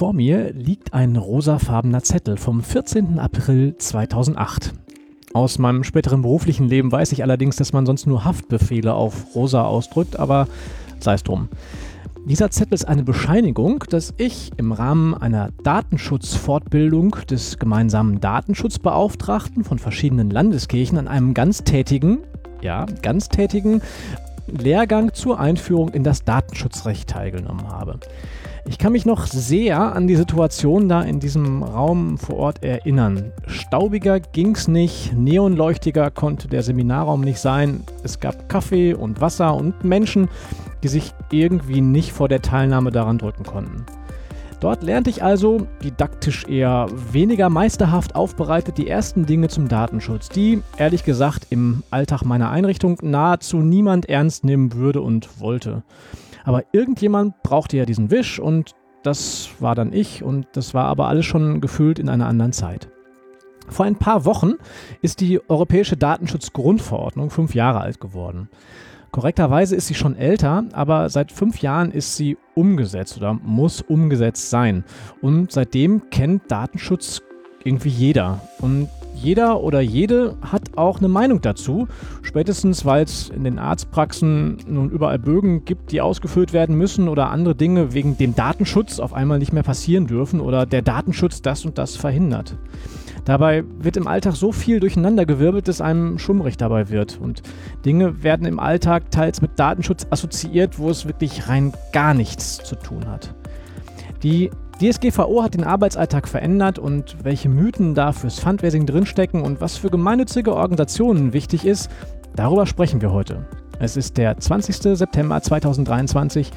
Vor mir liegt ein rosafarbener Zettel vom 14. April 2008. Aus meinem späteren beruflichen Leben weiß ich allerdings, dass man sonst nur Haftbefehle auf rosa ausdrückt, aber sei es drum. Dieser Zettel ist eine Bescheinigung, dass ich im Rahmen einer Datenschutzfortbildung des gemeinsamen Datenschutzbeauftragten von verschiedenen Landeskirchen an einem ganztätigen, ja, ganztätigen Lehrgang zur Einführung in das Datenschutzrecht teilgenommen habe. Ich kann mich noch sehr an die Situation da in diesem Raum vor Ort erinnern. Staubiger ging's nicht, neonleuchtiger konnte der Seminarraum nicht sein. Es gab Kaffee und Wasser und Menschen, die sich irgendwie nicht vor der Teilnahme daran drücken konnten. Dort lernte ich also, didaktisch eher weniger meisterhaft aufbereitet, die ersten Dinge zum Datenschutz, die, ehrlich gesagt, im Alltag meiner Einrichtung nahezu niemand ernst nehmen würde und wollte. Aber irgendjemand brauchte ja diesen Wisch und das war dann ich und das war aber alles schon gefühlt in einer anderen Zeit. Vor ein paar Wochen ist die Europäische Datenschutzgrundverordnung fünf Jahre alt geworden. Korrekterweise ist sie schon älter, aber seit fünf Jahren ist sie umgesetzt oder muss umgesetzt sein. Und seitdem kennt Datenschutz irgendwie jeder. Und jeder oder jede hat auch eine Meinung dazu. Spätestens, weil es in den Arztpraxen nun überall Bögen gibt, die ausgefüllt werden müssen oder andere Dinge wegen dem Datenschutz auf einmal nicht mehr passieren dürfen oder der Datenschutz das und das verhindert. Dabei wird im Alltag so viel durcheinandergewirbelt, dass einem schummrig dabei wird. Und Dinge werden im Alltag teils mit Datenschutz assoziiert, wo es wirklich rein gar nichts zu tun hat. Die DSGVO hat den Arbeitsalltag verändert und welche Mythen da fürs Fundraising drinstecken und was für gemeinnützige Organisationen wichtig ist, darüber sprechen wir heute. Es ist der 20. September 2023.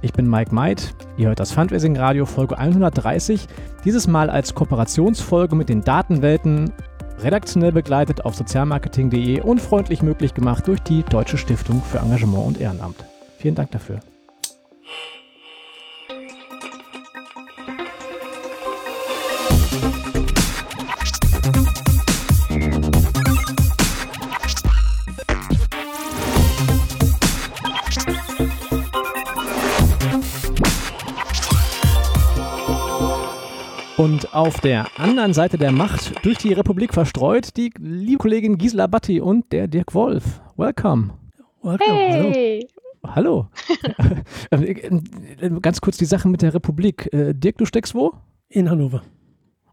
Ich bin Mike Meid. Ihr hört das Fundraising Radio Folge 130. Dieses Mal als Kooperationsfolge mit den Datenwelten, redaktionell begleitet auf sozialmarketing.de und freundlich möglich gemacht durch die Deutsche Stiftung für Engagement und Ehrenamt. Vielen Dank dafür. Und auf der anderen Seite der Macht durch die Republik verstreut die liebe Kollegin Gisela Batti und der Dirk Wolf. Welcome. Welcome. Hey. Hallo. Hallo. Ganz kurz die Sache mit der Republik. Äh, Dirk, du steckst wo? In Hannover.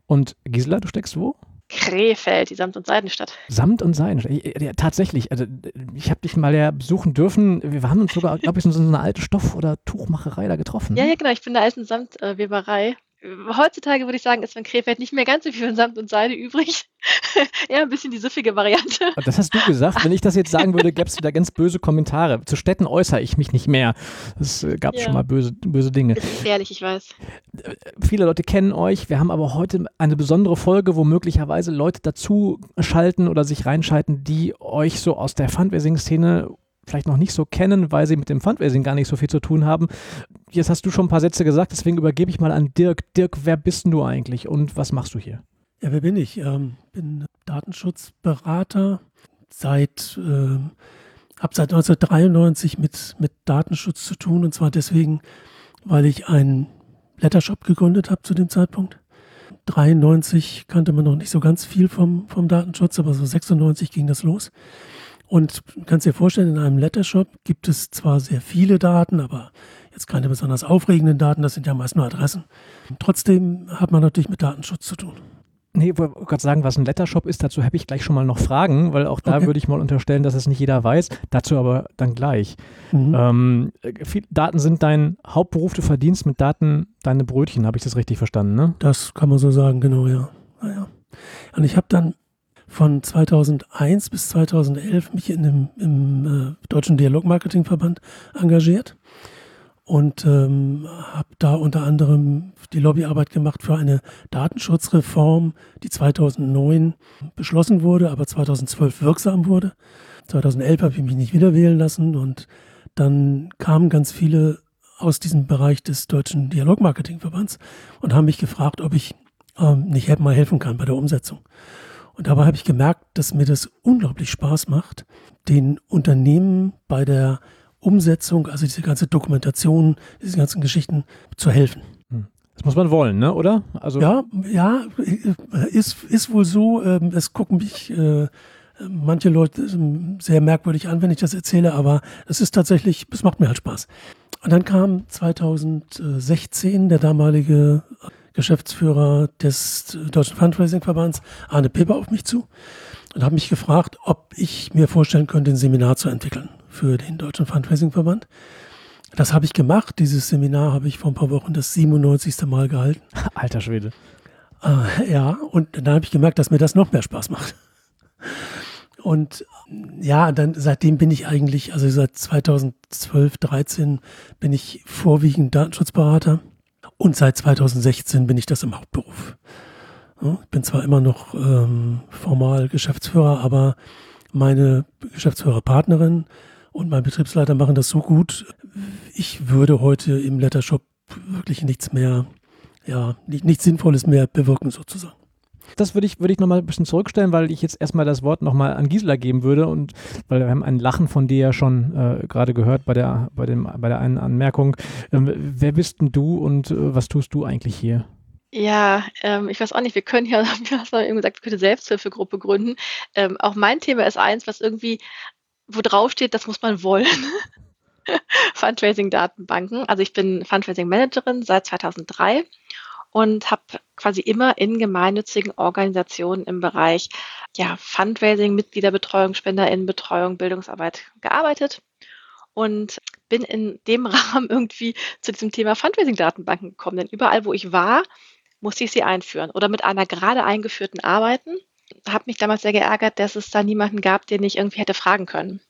Und Gisela, du steckst wo? Krefeld, die Samt- und Seidenstadt. Samt- und Seidenstadt. Ja, tatsächlich. Also, ich habe dich mal ja besuchen dürfen. Wir haben uns sogar, glaube ich, in so einer alten Stoff- oder Tuchmacherei da getroffen. Ja, ja, genau. Ich bin in der alten Samtweberei heutzutage würde ich sagen, ist von Krefeld nicht mehr ganz so viel von Samt und Seide übrig. Eher ein bisschen die süffige Variante. Das hast du gesagt. Wenn ich das jetzt sagen würde, gäbe es wieder ganz böse Kommentare. Zu Städten äußere ich mich nicht mehr. Es äh, gab ja. schon mal böse, böse Dinge. Das ist gefährlich, ich weiß. Viele Leute kennen euch. Wir haben aber heute eine besondere Folge, wo möglicherweise Leute dazu schalten oder sich reinschalten, die euch so aus der Fundraising-Szene vielleicht noch nicht so kennen, weil sie mit dem Fundraising gar nicht so viel zu tun haben. Jetzt hast du schon ein paar Sätze gesagt, deswegen übergebe ich mal an Dirk. Dirk, wer bist du eigentlich und was machst du hier? Ja, wer bin ich? Ähm, bin Datenschutzberater seit, äh, habe seit 1993 mit, mit Datenschutz zu tun und zwar deswegen, weil ich einen Lettershop gegründet habe zu dem Zeitpunkt. 93 kannte man noch nicht so ganz viel vom, vom Datenschutz, aber so 96 ging das los. Und du kannst dir vorstellen, in einem Lettershop gibt es zwar sehr viele Daten, aber jetzt keine besonders aufregenden Daten, das sind ja meist nur Adressen. Trotzdem hat man natürlich mit Datenschutz zu tun. Nee, ich wollte gerade sagen, was ein Lettershop ist, dazu habe ich gleich schon mal noch Fragen, weil auch da okay. würde ich mal unterstellen, dass es nicht jeder weiß. Dazu aber dann gleich. Mhm. Ähm, viel, Daten sind dein Hauptberuf, du verdienst mit Daten deine Brötchen, habe ich das richtig verstanden, ne? Das kann man so sagen, genau, ja. Naja. Und ich habe dann von 2001 bis 2011 mich in dem, im äh, Deutschen Dialogmarketingverband engagiert und ähm, habe da unter anderem die Lobbyarbeit gemacht für eine Datenschutzreform, die 2009 beschlossen wurde, aber 2012 wirksam wurde. 2011 habe ich mich nicht wieder wählen lassen und dann kamen ganz viele aus diesem Bereich des Deutschen Dialogmarketingverbands und haben mich gefragt, ob ich ähm, nicht mal helfen kann bei der Umsetzung. Und dabei habe ich gemerkt, dass mir das unglaublich Spaß macht, den Unternehmen bei der Umsetzung, also diese ganze Dokumentation, diese ganzen Geschichten zu helfen. Hm. Das muss man wollen, ne? oder? Also ja, ja, ist, ist wohl so. Ähm, es gucken mich äh, manche Leute ähm, sehr merkwürdig an, wenn ich das erzähle, aber es ist tatsächlich, es macht mir halt Spaß. Und dann kam 2016 der damalige Geschäftsführer des Deutschen Fundraising-Verbands, Arne Pipper, auf mich zu und hat mich gefragt, ob ich mir vorstellen könnte, ein Seminar zu entwickeln für den Deutschen Fundraising-Verband. Das habe ich gemacht. Dieses Seminar habe ich vor ein paar Wochen das 97. Mal gehalten. Alter Schwede. Äh, ja, und dann habe ich gemerkt, dass mir das noch mehr Spaß macht. Und ja, dann seitdem bin ich eigentlich, also seit 2012, 13 bin ich vorwiegend Datenschutzberater und seit 2016 bin ich das im Hauptberuf. Ich bin zwar immer noch ähm, formal Geschäftsführer, aber meine Geschäftsführerpartnerin und mein Betriebsleiter machen das so gut. Ich würde heute im Lettershop wirklich nichts mehr, ja, nichts Sinnvolles mehr bewirken sozusagen. Das würde ich, würde ich nochmal ein bisschen zurückstellen, weil ich jetzt erstmal das Wort nochmal an Gisela geben würde und weil wir haben ein Lachen von dir ja schon äh, gerade gehört bei der, bei, dem, bei der einen Anmerkung. Ähm, wer bist denn du und äh, was tust du eigentlich hier? Ja, ähm, ich weiß auch nicht, wir können ja, du hast eben gesagt, wir können eine Selbsthilfegruppe gründen. Ähm, auch mein Thema ist eins, was irgendwie, wo drauf steht, das muss man wollen. Fundraising-Datenbanken. Also ich bin Fundraising-Managerin seit 2003 und habe quasi immer in gemeinnützigen Organisationen im Bereich ja, Fundraising, Mitgliederbetreuung, Spenderinnenbetreuung, Bildungsarbeit gearbeitet und bin in dem Rahmen irgendwie zu diesem Thema Fundraising-Datenbanken gekommen. Denn überall, wo ich war, musste ich sie einführen oder mit einer gerade eingeführten arbeiten. Habe mich damals sehr geärgert, dass es da niemanden gab, den ich irgendwie hätte fragen können.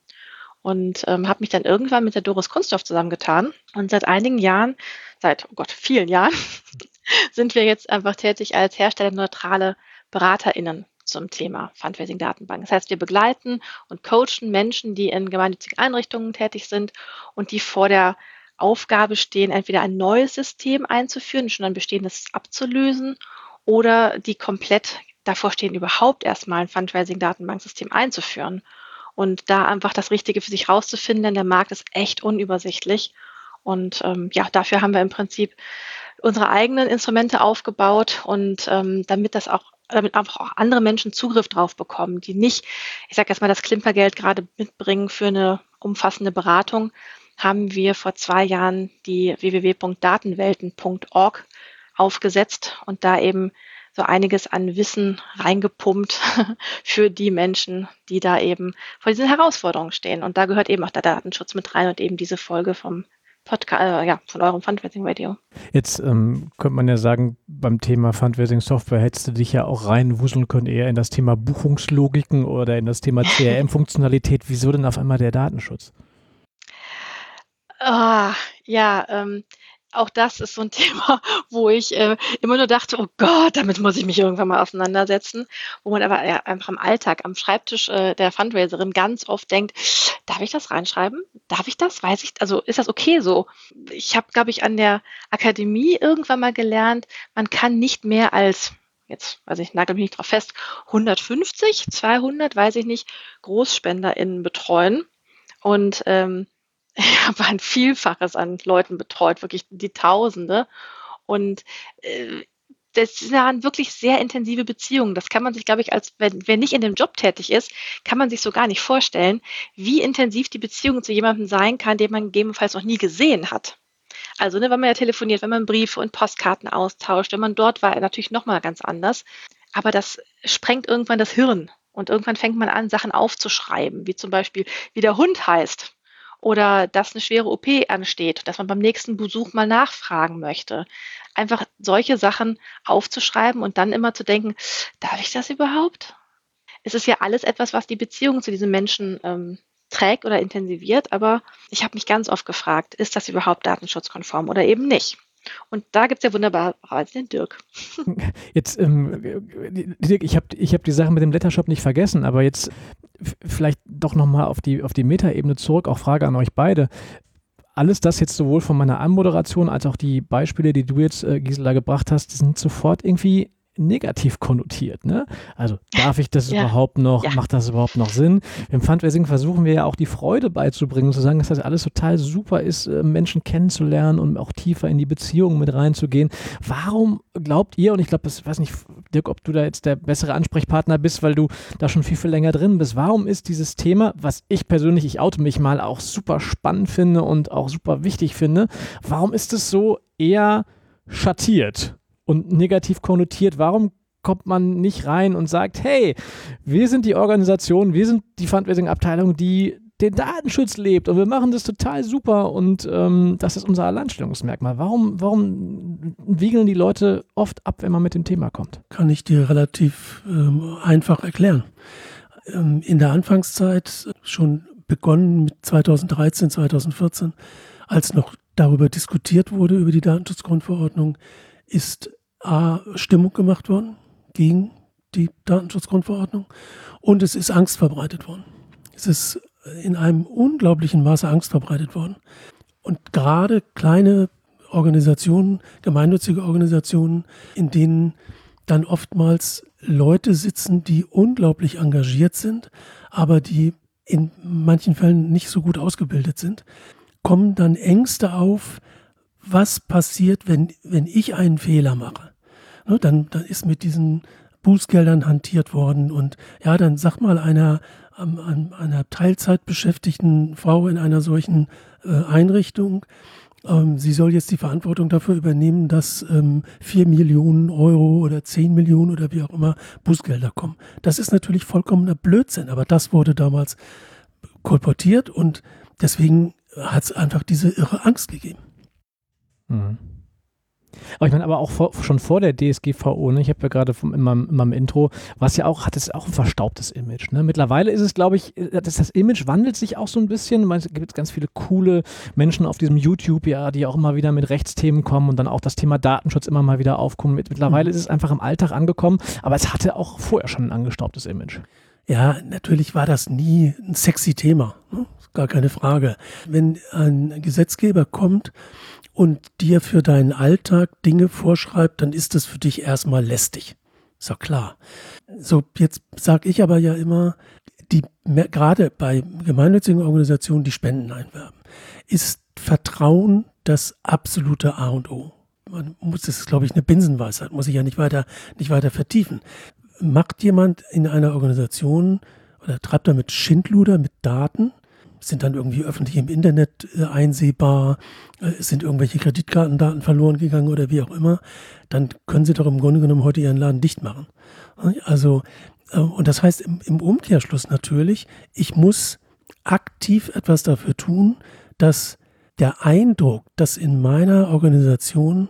Und ähm, habe mich dann irgendwann mit der Doris Kunsthoff zusammengetan. Und seit einigen Jahren, seit, oh Gott, vielen Jahren, sind wir jetzt einfach tätig als herstellerneutrale BeraterInnen zum Thema Fundraising-Datenbank. Das heißt, wir begleiten und coachen Menschen, die in gemeinnützigen Einrichtungen tätig sind und die vor der Aufgabe stehen, entweder ein neues System einzuführen, schon ein bestehendes abzulösen oder die komplett davor stehen, überhaupt erstmal ein Fundraising-Datenbanksystem einzuführen. Und da einfach das Richtige für sich rauszufinden, denn der Markt ist echt unübersichtlich. Und ähm, ja, dafür haben wir im Prinzip unsere eigenen Instrumente aufgebaut und ähm, damit das auch damit einfach auch andere Menschen Zugriff drauf bekommen, die nicht, ich sage erstmal, das Klimpergeld gerade mitbringen für eine umfassende Beratung, haben wir vor zwei Jahren die www.datenwelten.org aufgesetzt und da eben so einiges an Wissen reingepumpt für die Menschen, die da eben vor diesen Herausforderungen stehen. Und da gehört eben auch der Datenschutz mit rein und eben diese Folge vom Podcast, äh, ja, von eurem Fundraising Radio. Jetzt ähm, könnte man ja sagen, beim Thema Fundraising Software hättest du dich ja auch reinwuseln können, eher in das Thema Buchungslogiken oder in das Thema CRM-Funktionalität. Wieso denn auf einmal der Datenschutz? Ah, ja, ähm, auch das ist so ein Thema, wo ich äh, immer nur dachte, oh Gott, damit muss ich mich irgendwann mal auseinandersetzen, wo man aber ja, einfach im Alltag, am Schreibtisch äh, der Fundraiserin ganz oft denkt, darf ich das reinschreiben? Darf ich das? Weiß ich, also ist das okay so? Ich habe, glaube ich, an der Akademie irgendwann mal gelernt, man kann nicht mehr als jetzt weiß ich, nagel mich nicht drauf fest, 150, 200, weiß ich nicht, GroßspenderInnen betreuen. Und ähm, ich habe ein Vielfaches an Leuten betreut, wirklich die Tausende. Und äh, das waren wirklich sehr intensive Beziehungen. Das kann man sich, glaube ich, als wenn wer nicht in dem Job tätig ist, kann man sich so gar nicht vorstellen, wie intensiv die Beziehung zu jemandem sein kann, den man gegebenenfalls noch nie gesehen hat. Also, ne, wenn man ja telefoniert, wenn man Briefe und Postkarten austauscht, wenn man dort war, natürlich nochmal ganz anders. Aber das sprengt irgendwann das Hirn. Und irgendwann fängt man an, Sachen aufzuschreiben, wie zum Beispiel, wie der Hund heißt oder dass eine schwere OP ansteht, dass man beim nächsten Besuch mal nachfragen möchte. Einfach solche Sachen aufzuschreiben und dann immer zu denken, darf ich das überhaupt? Es ist ja alles etwas, was die Beziehung zu diesem Menschen ähm, trägt oder intensiviert, aber ich habe mich ganz oft gefragt, ist das überhaupt datenschutzkonform oder eben nicht? Und da gibt es ja wunderbarerweise den Dirk. Jetzt, ähm, Dirk, ich habe ich hab die Sache mit dem Lettershop nicht vergessen, aber jetzt vielleicht doch nochmal auf die, auf die Metaebene zurück, auch Frage an euch beide. Alles das jetzt sowohl von meiner Anmoderation als auch die Beispiele, die du jetzt, äh, Gisela, gebracht hast, sind sofort irgendwie negativ konnotiert. Ne? Also darf ich das Ja. überhaupt noch? Ja. Macht das überhaupt noch Sinn? Im Fundraising versuchen wir ja auch die Freude beizubringen, zu sagen, dass das alles total super ist, äh, Menschen kennenzulernen und auch tiefer in die Beziehungen mit reinzugehen. Warum glaubt ihr, und ich glaube, das weiß nicht, Dirk, ob du da jetzt der bessere Ansprechpartner bist, weil du da schon viel, viel länger drin bist, warum ist dieses Thema, was ich persönlich, ich oute mich mal, auch super spannend finde und auch super wichtig finde, warum ist es so eher schattiert und negativ konnotiert? Warum kommt man nicht rein und sagt, hey, wir sind die Organisation, wir sind die Fundraising-Abteilung, die den Datenschutz lebt und wir machen das total super und ähm, das ist unser Alleinstellungsmerkmal. Warum, warum wiegeln die Leute oft ab, wenn man mit dem Thema kommt? Kann ich dir relativ ähm, einfach erklären. Ähm, in der Anfangszeit schon begonnen mit 2013, 2014, als noch darüber diskutiert wurde, über die Datenschutzgrundverordnung, ist A, Stimmung gemacht worden gegen die Datenschutzgrundverordnung und es ist Angst verbreitet worden. Es ist in einem unglaublichen Maße Angst verbreitet worden. Und gerade kleine Organisationen, gemeinnützige Organisationen, in denen dann oftmals Leute sitzen, die unglaublich engagiert sind, aber die in manchen Fällen nicht so gut ausgebildet sind, kommen dann Ängste auf, was passiert, wenn, wenn ich einen Fehler mache. Ne, dann, dann ist mit diesen Bußgeldern hantiert worden und ja, dann sag mal einer, ähm, einer Teilzeitbeschäftigten Frau in einer solchen äh, Einrichtung, ähm, sie soll jetzt die Verantwortung dafür übernehmen, dass ähm, 4 Millionen Euro oder 10 Millionen oder wie auch immer Bußgelder kommen. Das ist natürlich vollkommener Blödsinn, aber das wurde damals kolportiert und deswegen hat es einfach diese irre Angst gegeben. Mhm. Aber ich meine, aber auch vor, schon vor der DSGVO, ne? ich habe ja gerade in meinem, in meinem Intro, was ja auch, hat es auch ein verstaubtes Image. Ne? Mittlerweile ist es, glaube ich, äh, das, das Image wandelt sich auch so ein bisschen. Es gibt ganz viele coole Menschen auf diesem YouTube, ja, die auch immer wieder mit Rechtsthemen kommen und dann auch das Thema Datenschutz immer mal wieder aufkommen. Mit- Mittlerweile ist es einfach im Alltag angekommen, aber es hatte auch vorher schon ein angestaubtes Image. Ja, natürlich war das nie ein sexy Thema, ne? Gar keine Frage. Wenn ein Gesetzgeber kommt und dir für deinen Alltag Dinge vorschreibt, dann ist das für dich erstmal lästig. Ist doch klar. So, jetzt sage ich aber ja immer, die gerade bei gemeinnützigen Organisationen, die Spenden einwerben, ist Vertrauen das absolute A und O. Man muss, das ist, glaube ich, eine Binsenweisheit, muss ich ja nicht weiter, nicht weiter vertiefen macht jemand in einer Organisation oder treibt damit Schindluder mit Daten, sind dann irgendwie öffentlich im Internet äh, einsehbar, äh, sind irgendwelche Kreditkartendaten verloren gegangen oder wie auch immer, dann können sie doch im Grunde genommen heute ihren Laden dicht machen. Also, äh, und das heißt im, im Umkehrschluss natürlich, ich muss aktiv etwas dafür tun, dass der Eindruck, dass in meiner Organisation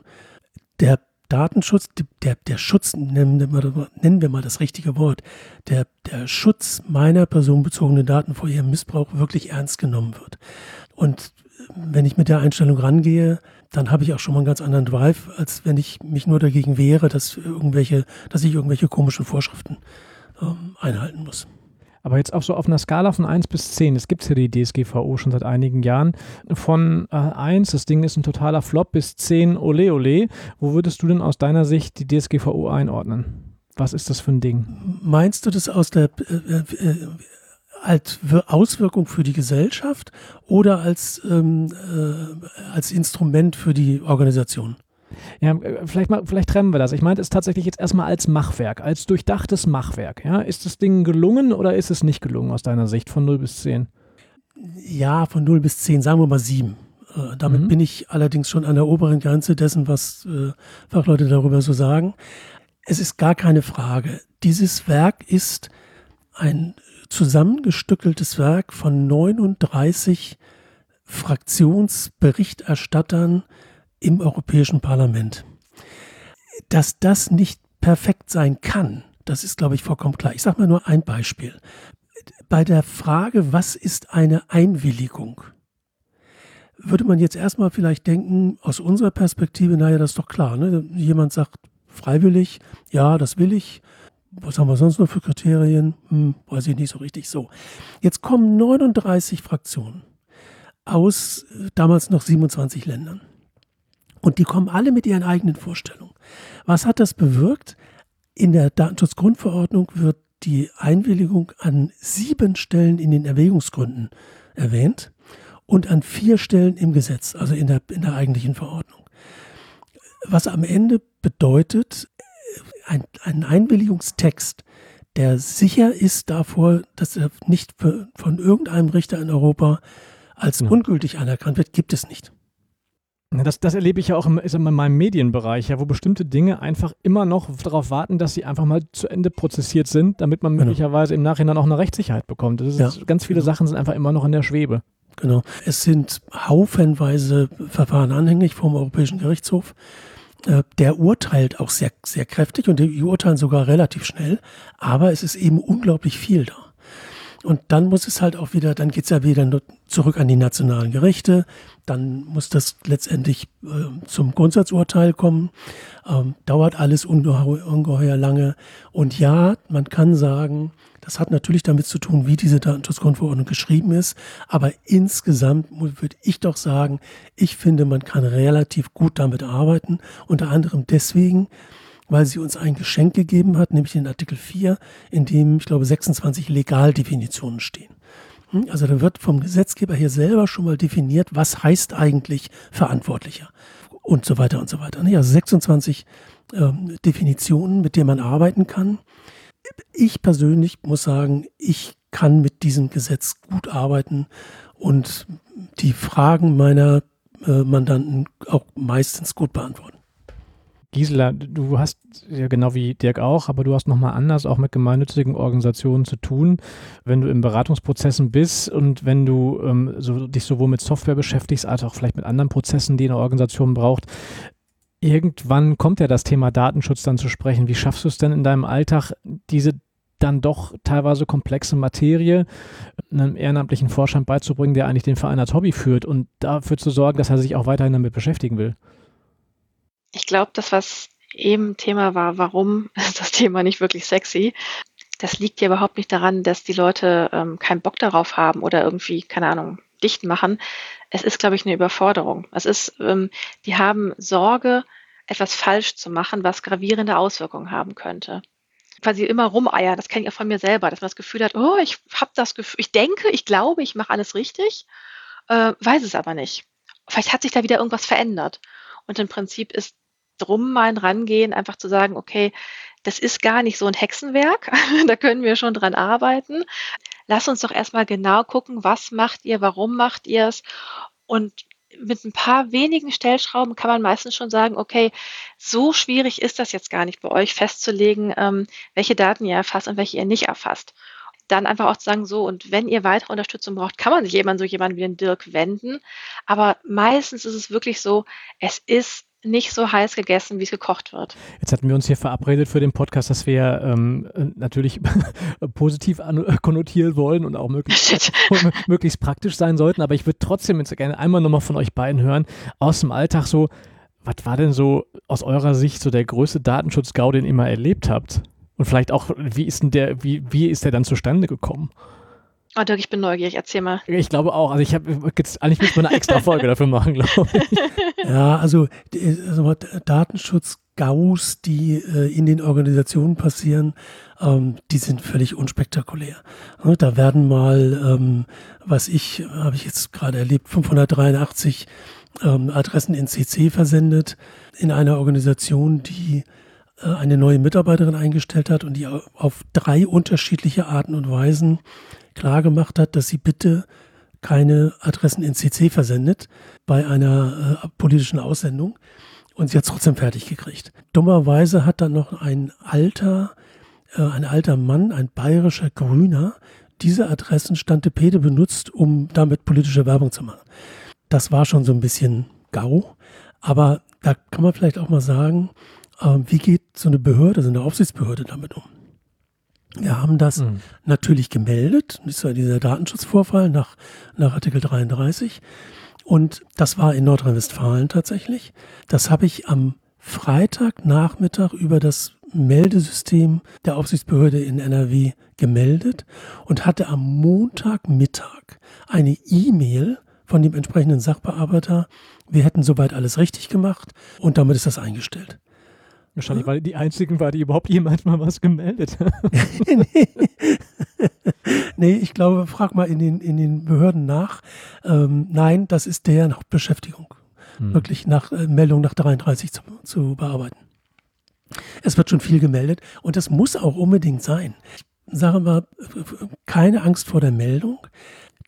der Datenschutz, der, der Schutz, nennen wir, mal, das richtige Wort, der, der Schutz meiner personenbezogenen Daten vor ihrem Missbrauch wirklich ernst genommen wird. Und wenn ich mit der Einstellung rangehe, dann habe ich auch schon mal einen ganz anderen Drive, als wenn ich mich nur dagegen wehre, dass irgendwelche, dass ich irgendwelche komischen Vorschriften ähm, einhalten muss. Aber jetzt auch so auf einer Skala von 1 bis 10. Es gibt ja die DSGVO schon seit einigen Jahren. Von äh, 1, das Ding ist ein totaler Flop, bis 10, ole ole. Wo würdest du denn aus deiner Sicht die DSGVO einordnen? Was ist das für ein Ding? Meinst du das aus der äh, äh, als Wir- Auswirkung für die Gesellschaft oder als, ähm, äh, als Instrument für die Organisation? Ja, äh, vielleicht, mal, vielleicht trennen wir das. Ich meinte es tatsächlich jetzt erstmal als Machwerk, als durchdachtes Machwerk. Ja? Ist das Ding gelungen oder ist es nicht gelungen aus deiner Sicht von 0 bis 10? Ja, von 0 bis 10, sagen wir mal 7. Äh, damit Mhm. bin ich allerdings schon an der oberen Grenze dessen, was äh, Fachleute darüber so sagen. Es ist gar keine Frage. Dieses Werk ist ein zusammengestückeltes Werk von 39 Fraktionsberichterstattern im Europäischen Parlament. Dass das nicht perfekt sein kann, das ist, glaube ich, vollkommen klar. Ich sage mal nur ein Beispiel. Bei der Frage, was ist eine Einwilligung, würde man jetzt erstmal vielleicht denken, aus unserer Perspektive, naja, das ist doch klar. Ne? Jemand sagt freiwillig, ja, das will ich. Was haben wir sonst noch für Kriterien? Hm, weiß ich nicht so richtig. So. Jetzt kommen 39 Fraktionen aus damals noch 27 Ländern. Und die kommen alle mit ihren eigenen Vorstellungen. Was hat das bewirkt? In der Datenschutzgrundverordnung wird die Einwilligung an sieben Stellen in den Erwägungsgründen erwähnt und an vier Stellen im Gesetz, also in der, in der eigentlichen Verordnung. Was am Ende bedeutet, ein, ein Einwilligungstext, der sicher ist davor, dass er nicht für, von irgendeinem Richter in Europa als ja. ungültig anerkannt wird, gibt es nicht. Das, das erlebe ich ja auch im, in meinem Medienbereich, ja, wo bestimmte Dinge einfach immer noch darauf warten, dass sie einfach mal zu Ende prozessiert sind, damit man genau. möglicherweise im Nachhinein auch eine Rechtssicherheit bekommt. Ist, ja. Ganz viele genau. Sachen sind einfach immer noch in der Schwebe. Genau. Es sind haufenweise Verfahren anhängig vom Europäischen Gerichtshof. Äh, der urteilt auch sehr, sehr kräftig und die urteilen sogar relativ schnell, aber es ist eben unglaublich viel da. Und dann muss es halt auch wieder, dann geht es ja wieder zurück an die nationalen Gerichte, dann muss das letztendlich äh, zum Grundsatzurteil kommen. Ähm, dauert alles ungeheuer, ungeheuer lange. Und ja, man kann sagen, das hat natürlich damit zu tun, wie diese Datenschutzgrundverordnung geschrieben ist. Aber insgesamt würde ich doch sagen, ich finde, man kann relativ gut damit arbeiten. Unter anderem deswegen, weil sie uns ein Geschenk gegeben hat, nämlich den Artikel 4, in dem, ich glaube, 26 Legaldefinitionen stehen. Hm? Also da wird vom Gesetzgeber hier selber schon mal definiert, was heißt eigentlich Verantwortlicher und so weiter und so weiter. Also 26 ähm, Definitionen, mit denen man arbeiten kann ich persönlich muss sagen, ich kann mit diesem Gesetz gut arbeiten und die Fragen meiner äh, Mandanten auch meistens gut beantworten. Gisela, du hast ja genau wie Dirk auch, aber du hast nochmal anders auch mit gemeinnützigen Organisationen zu tun, wenn du in Beratungsprozessen bist und wenn du ähm, so, dich sowohl mit Software beschäftigst, als auch vielleicht mit anderen Prozessen, die eine Organisation braucht irgendwann kommt ja das Thema Datenschutz dann zu sprechen. Wie schaffst du es denn in deinem Alltag, diese dann doch teilweise komplexe Materie einem ehrenamtlichen Vorstand beizubringen, der eigentlich den Verein als Hobby führt und dafür zu sorgen, dass er sich auch weiterhin damit beschäftigen will? Ich glaube, das, was eben Thema war, warum ist das Thema nicht wirklich sexy? Das liegt ja überhaupt nicht daran, dass die Leute ähm, keinen Bock darauf haben oder irgendwie, keine Ahnung, dicht machen. Es ist, glaube ich, eine Überforderung. Es ist, ähm, die haben Sorge, etwas falsch zu machen, was gravierende Auswirkungen haben könnte. Quasi immer rumeiern, das kenne ich auch von mir selber, dass man das Gefühl hat, oh, ich habe das Gefühl, ich denke, ich glaube, ich mache alles richtig, äh, weiß es aber nicht. Vielleicht hat sich da wieder irgendwas verändert. Und im Prinzip ist drum mein Rangehen, einfach zu sagen, okay, das ist gar nicht so ein Hexenwerk, da können wir schon dran arbeiten. Lass uns doch erstmal genau gucken, was macht ihr, warum macht ihr es und mit ein paar wenigen Stellschrauben kann man meistens schon sagen, okay, so schwierig ist das jetzt gar nicht bei euch festzulegen, ähm, welche Daten ihr erfasst und welche ihr nicht erfasst. Dann einfach auch zu sagen, so, und wenn ihr weitere Unterstützung braucht, kann man sich an so jemanden wie den Dirk wenden. Aber meistens ist es wirklich so, es ist nicht so heiß gegessen, wie es gekocht wird. Jetzt hatten wir uns hier verabredet für den Podcast, dass wir ähm, natürlich positiv konnotieren wollen und auch möglichst, möglichst praktisch sein sollten. Aber ich würde trotzdem jetzt gerne einmal nochmal von euch beiden hören, aus dem Alltag so, was war denn so aus eurer Sicht so der größte Datenschutz-GAU, den ihr mal erlebt habt? Und vielleicht auch, wie ist denn der, wie, wie ist der dann zustande gekommen? Oh, Dirk, ich bin neugierig, erzähl mal. Ich glaube auch. Also ich habe jetzt eigentlich müssen wir eine extra Folge dafür machen, glaube ich. Ja, also, also Datenschutz-Gaus, die äh, in den Organisationen passieren, ähm, die sind völlig unspektakulär. Da werden mal, ähm, was ich, habe ich jetzt gerade erlebt, 583 ähm, Adressen in CC versendet in einer Organisation, die äh, eine neue Mitarbeiterin eingestellt hat und die auf drei unterschiedliche Arten und Weisen klargemacht hat, dass sie bitte keine Adressen in CC versendet bei einer äh, politischen Aussendung. Und sie hat es trotzdem fertig gekriegt. Dummerweise hat dann noch ein alter, äh, ein alter Mann, ein bayerischer Grüner, diese Adressenstantepede benutzt, um damit politische Werbung zu machen. Das war schon so ein bisschen GAU. Aber da kann man vielleicht auch mal sagen, äh, wie geht so eine Behörde, so eine Aufsichtsbehörde damit um? Wir haben das mhm. natürlich gemeldet, das ist ja dieser Datenschutzvorfall nach, nach Artikel 33. Und das war in Nordrhein-Westfalen tatsächlich. Das habe ich am Freitagnachmittag über das Meldesystem der Aufsichtsbehörde in NRW gemeldet und hatte am Montagmittag eine E-Mail von dem entsprechenden Sachbearbeiter. Wir hätten soweit alles richtig gemacht und damit ist das eingestellt. Wahrscheinlich, weil die einzigen war, die überhaupt jemand mal was gemeldet haben. nee. nee, ich glaube, frag mal in den, in den Behörden nach. Ähm, nein, das ist deren Hauptbeschäftigung. Hm. Wirklich nach äh, Meldung nach 33 zu, zu bearbeiten. Es wird schon viel gemeldet und das muss auch unbedingt sein. Ich sage mal, keine Angst vor der Meldung.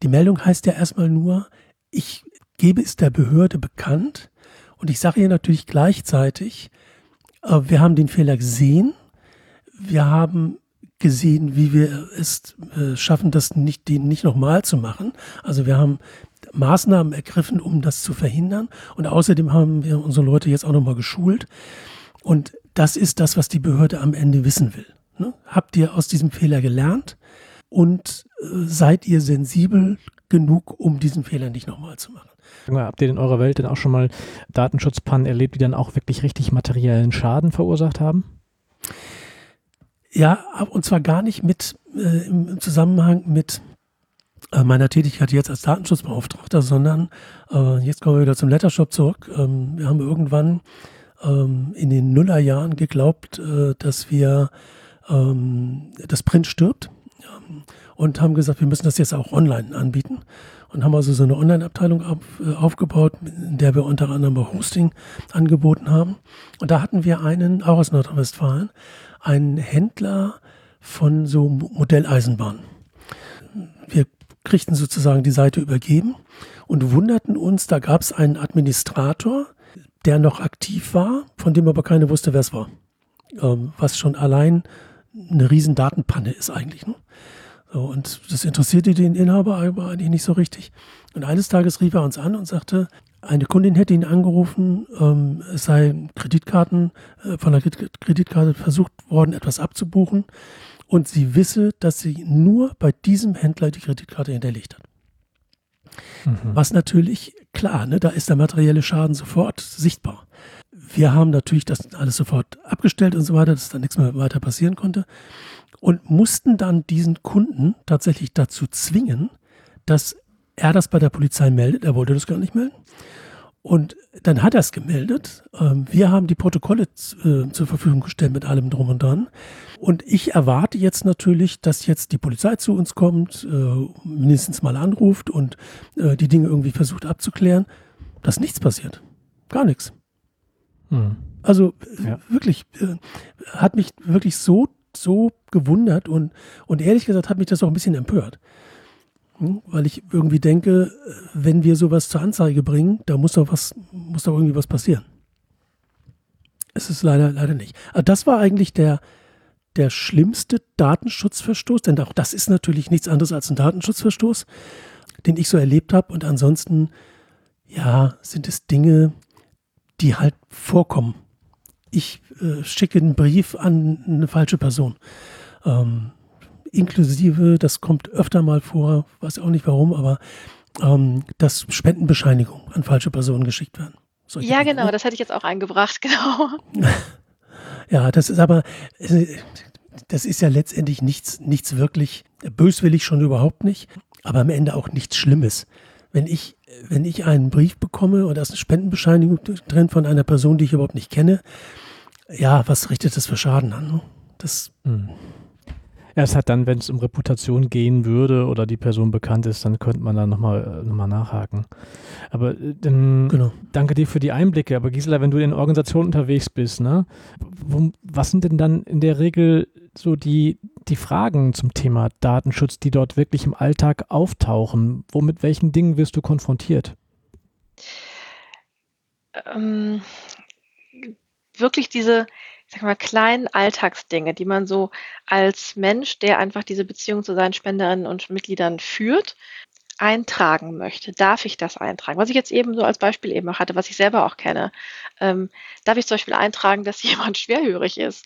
Die Meldung heißt ja erstmal nur, ich gebe es der Behörde bekannt und ich sage ihr natürlich gleichzeitig, äh, wir haben den Fehler gesehen, wir haben gesehen, wie wir es äh, schaffen, das nicht, den nicht nochmal zu machen. Also wir haben Maßnahmen ergriffen, um das zu verhindern. Und außerdem haben wir unsere Leute jetzt auch nochmal geschult. Und das ist das, was die Behörde am Ende wissen will. Ne? Habt ihr aus diesem Fehler gelernt und äh, seid ihr sensibel genug, um diesen Fehler nicht nochmal zu machen? Habt ihr in eurer Welt denn auch schon mal Datenschutzpannen erlebt, die dann auch wirklich richtig materiellen Schaden verursacht haben? Ja, und zwar gar nicht mit äh, im Zusammenhang mit äh, meiner Tätigkeit jetzt als Datenschutzbeauftragter, sondern äh, jetzt kommen wir wieder zum Lettershop zurück. Ähm, wir haben irgendwann ähm, in den Nullerjahren geglaubt, äh, dass wir ähm, das Print stirbt ähm, und haben gesagt, wir müssen das jetzt auch online anbieten und haben also so eine Online-Abteilung auf, äh, aufgebaut, in der wir unter anderem auch Hosting angeboten haben. Und da hatten wir einen, auch aus Nordrhein-Westfalen, einen Händler von so Modelleisenbahnen. Wir kriegten sozusagen die Seite übergeben und wunderten uns, da gab es einen Administrator, der noch aktiv war, von dem aber keiner wusste, wer es war. Ähm, was schon allein eine riesen Datenpanne ist eigentlich. Ne? So, und das interessierte den Inhaber aber eigentlich nicht so richtig. Und eines Tages rief er uns an und sagte, eine Kundin hätte ihn angerufen, ähm, es sei Kreditkarten, äh, von der Kreditkarte versucht worden, etwas abzubuchen. Und sie wisse, dass sie nur bei diesem Händler die Kreditkarte hinterlegt hat. Mhm. Was natürlich klar, ne, da ist der materielle Schaden sofort sichtbar. Wir haben natürlich das alles sofort abgestellt und so weiter, dass da nichts mehr weiter passieren konnte und mussten dann diesen Kunden tatsächlich dazu zwingen, dass er das bei der Polizei meldet. Er wollte das gar nicht melden. Und dann hat er es gemeldet. Ähm, wir haben die Protokolle äh, zur Verfügung gestellt mit allem drum und dran. Und ich erwarte jetzt natürlich, dass jetzt die Polizei zu uns kommt, äh, mindestens mal anruft und äh, die Dinge irgendwie versucht abzuklären, dass nichts passiert. Gar nichts. Hm. Also ja. wirklich, hat mich wirklich so, so gewundert und, und ehrlich gesagt hat mich das auch ein bisschen empört. Hm? Weil ich irgendwie denke, wenn wir sowas zur Anzeige bringen, da muss doch was, muss doch irgendwie was passieren. Es ist leider, leider nicht. Aber das war eigentlich der, der schlimmste Datenschutzverstoß, denn auch das ist natürlich nichts anderes als ein Datenschutzverstoß, den ich so erlebt habe. Und ansonsten, ja, sind es Dinge, die halt vorkommen. Ich äh, schicke einen Brief an eine falsche Person. Ähm, inklusive, das kommt öfter mal vor, weiß auch nicht warum, aber ähm, dass Spendenbescheinigungen an falsche Personen geschickt werden. Solche ja, genau, das hätte ich jetzt auch eingebracht, genau. ja, das ist aber, das ist ja letztendlich nichts, nichts wirklich böswillig schon überhaupt nicht, aber am Ende auch nichts Schlimmes. Wenn ich, wenn ich einen Brief bekomme da ist eine Spendenbescheinigung drin von einer Person, die ich überhaupt nicht kenne, ja, was richtet das für Schaden an? Ne? Das. Mhm. Erst hat dann, wenn es um Reputation gehen würde oder die Person bekannt ist, dann könnte man da nochmal noch mal nachhaken. Aber äh, dann genau. danke dir für die Einblicke. Aber Gisela, wenn du in Organisationen unterwegs bist, ne, wo, was sind denn dann in der Regel so die, die Fragen zum Thema Datenschutz, die dort wirklich im Alltag auftauchen? Womit welchen Dingen wirst du konfrontiert? Ähm, wirklich diese, sag mal, kleinen Alltagsdinge, die man so als Mensch, der einfach diese Beziehung zu seinen Spenderinnen und Mitgliedern führt, eintragen möchte. Darf ich das eintragen? Was ich jetzt eben so als Beispiel eben auch hatte, was ich selber auch kenne. Ähm, darf ich zum Beispiel eintragen, dass jemand schwerhörig ist?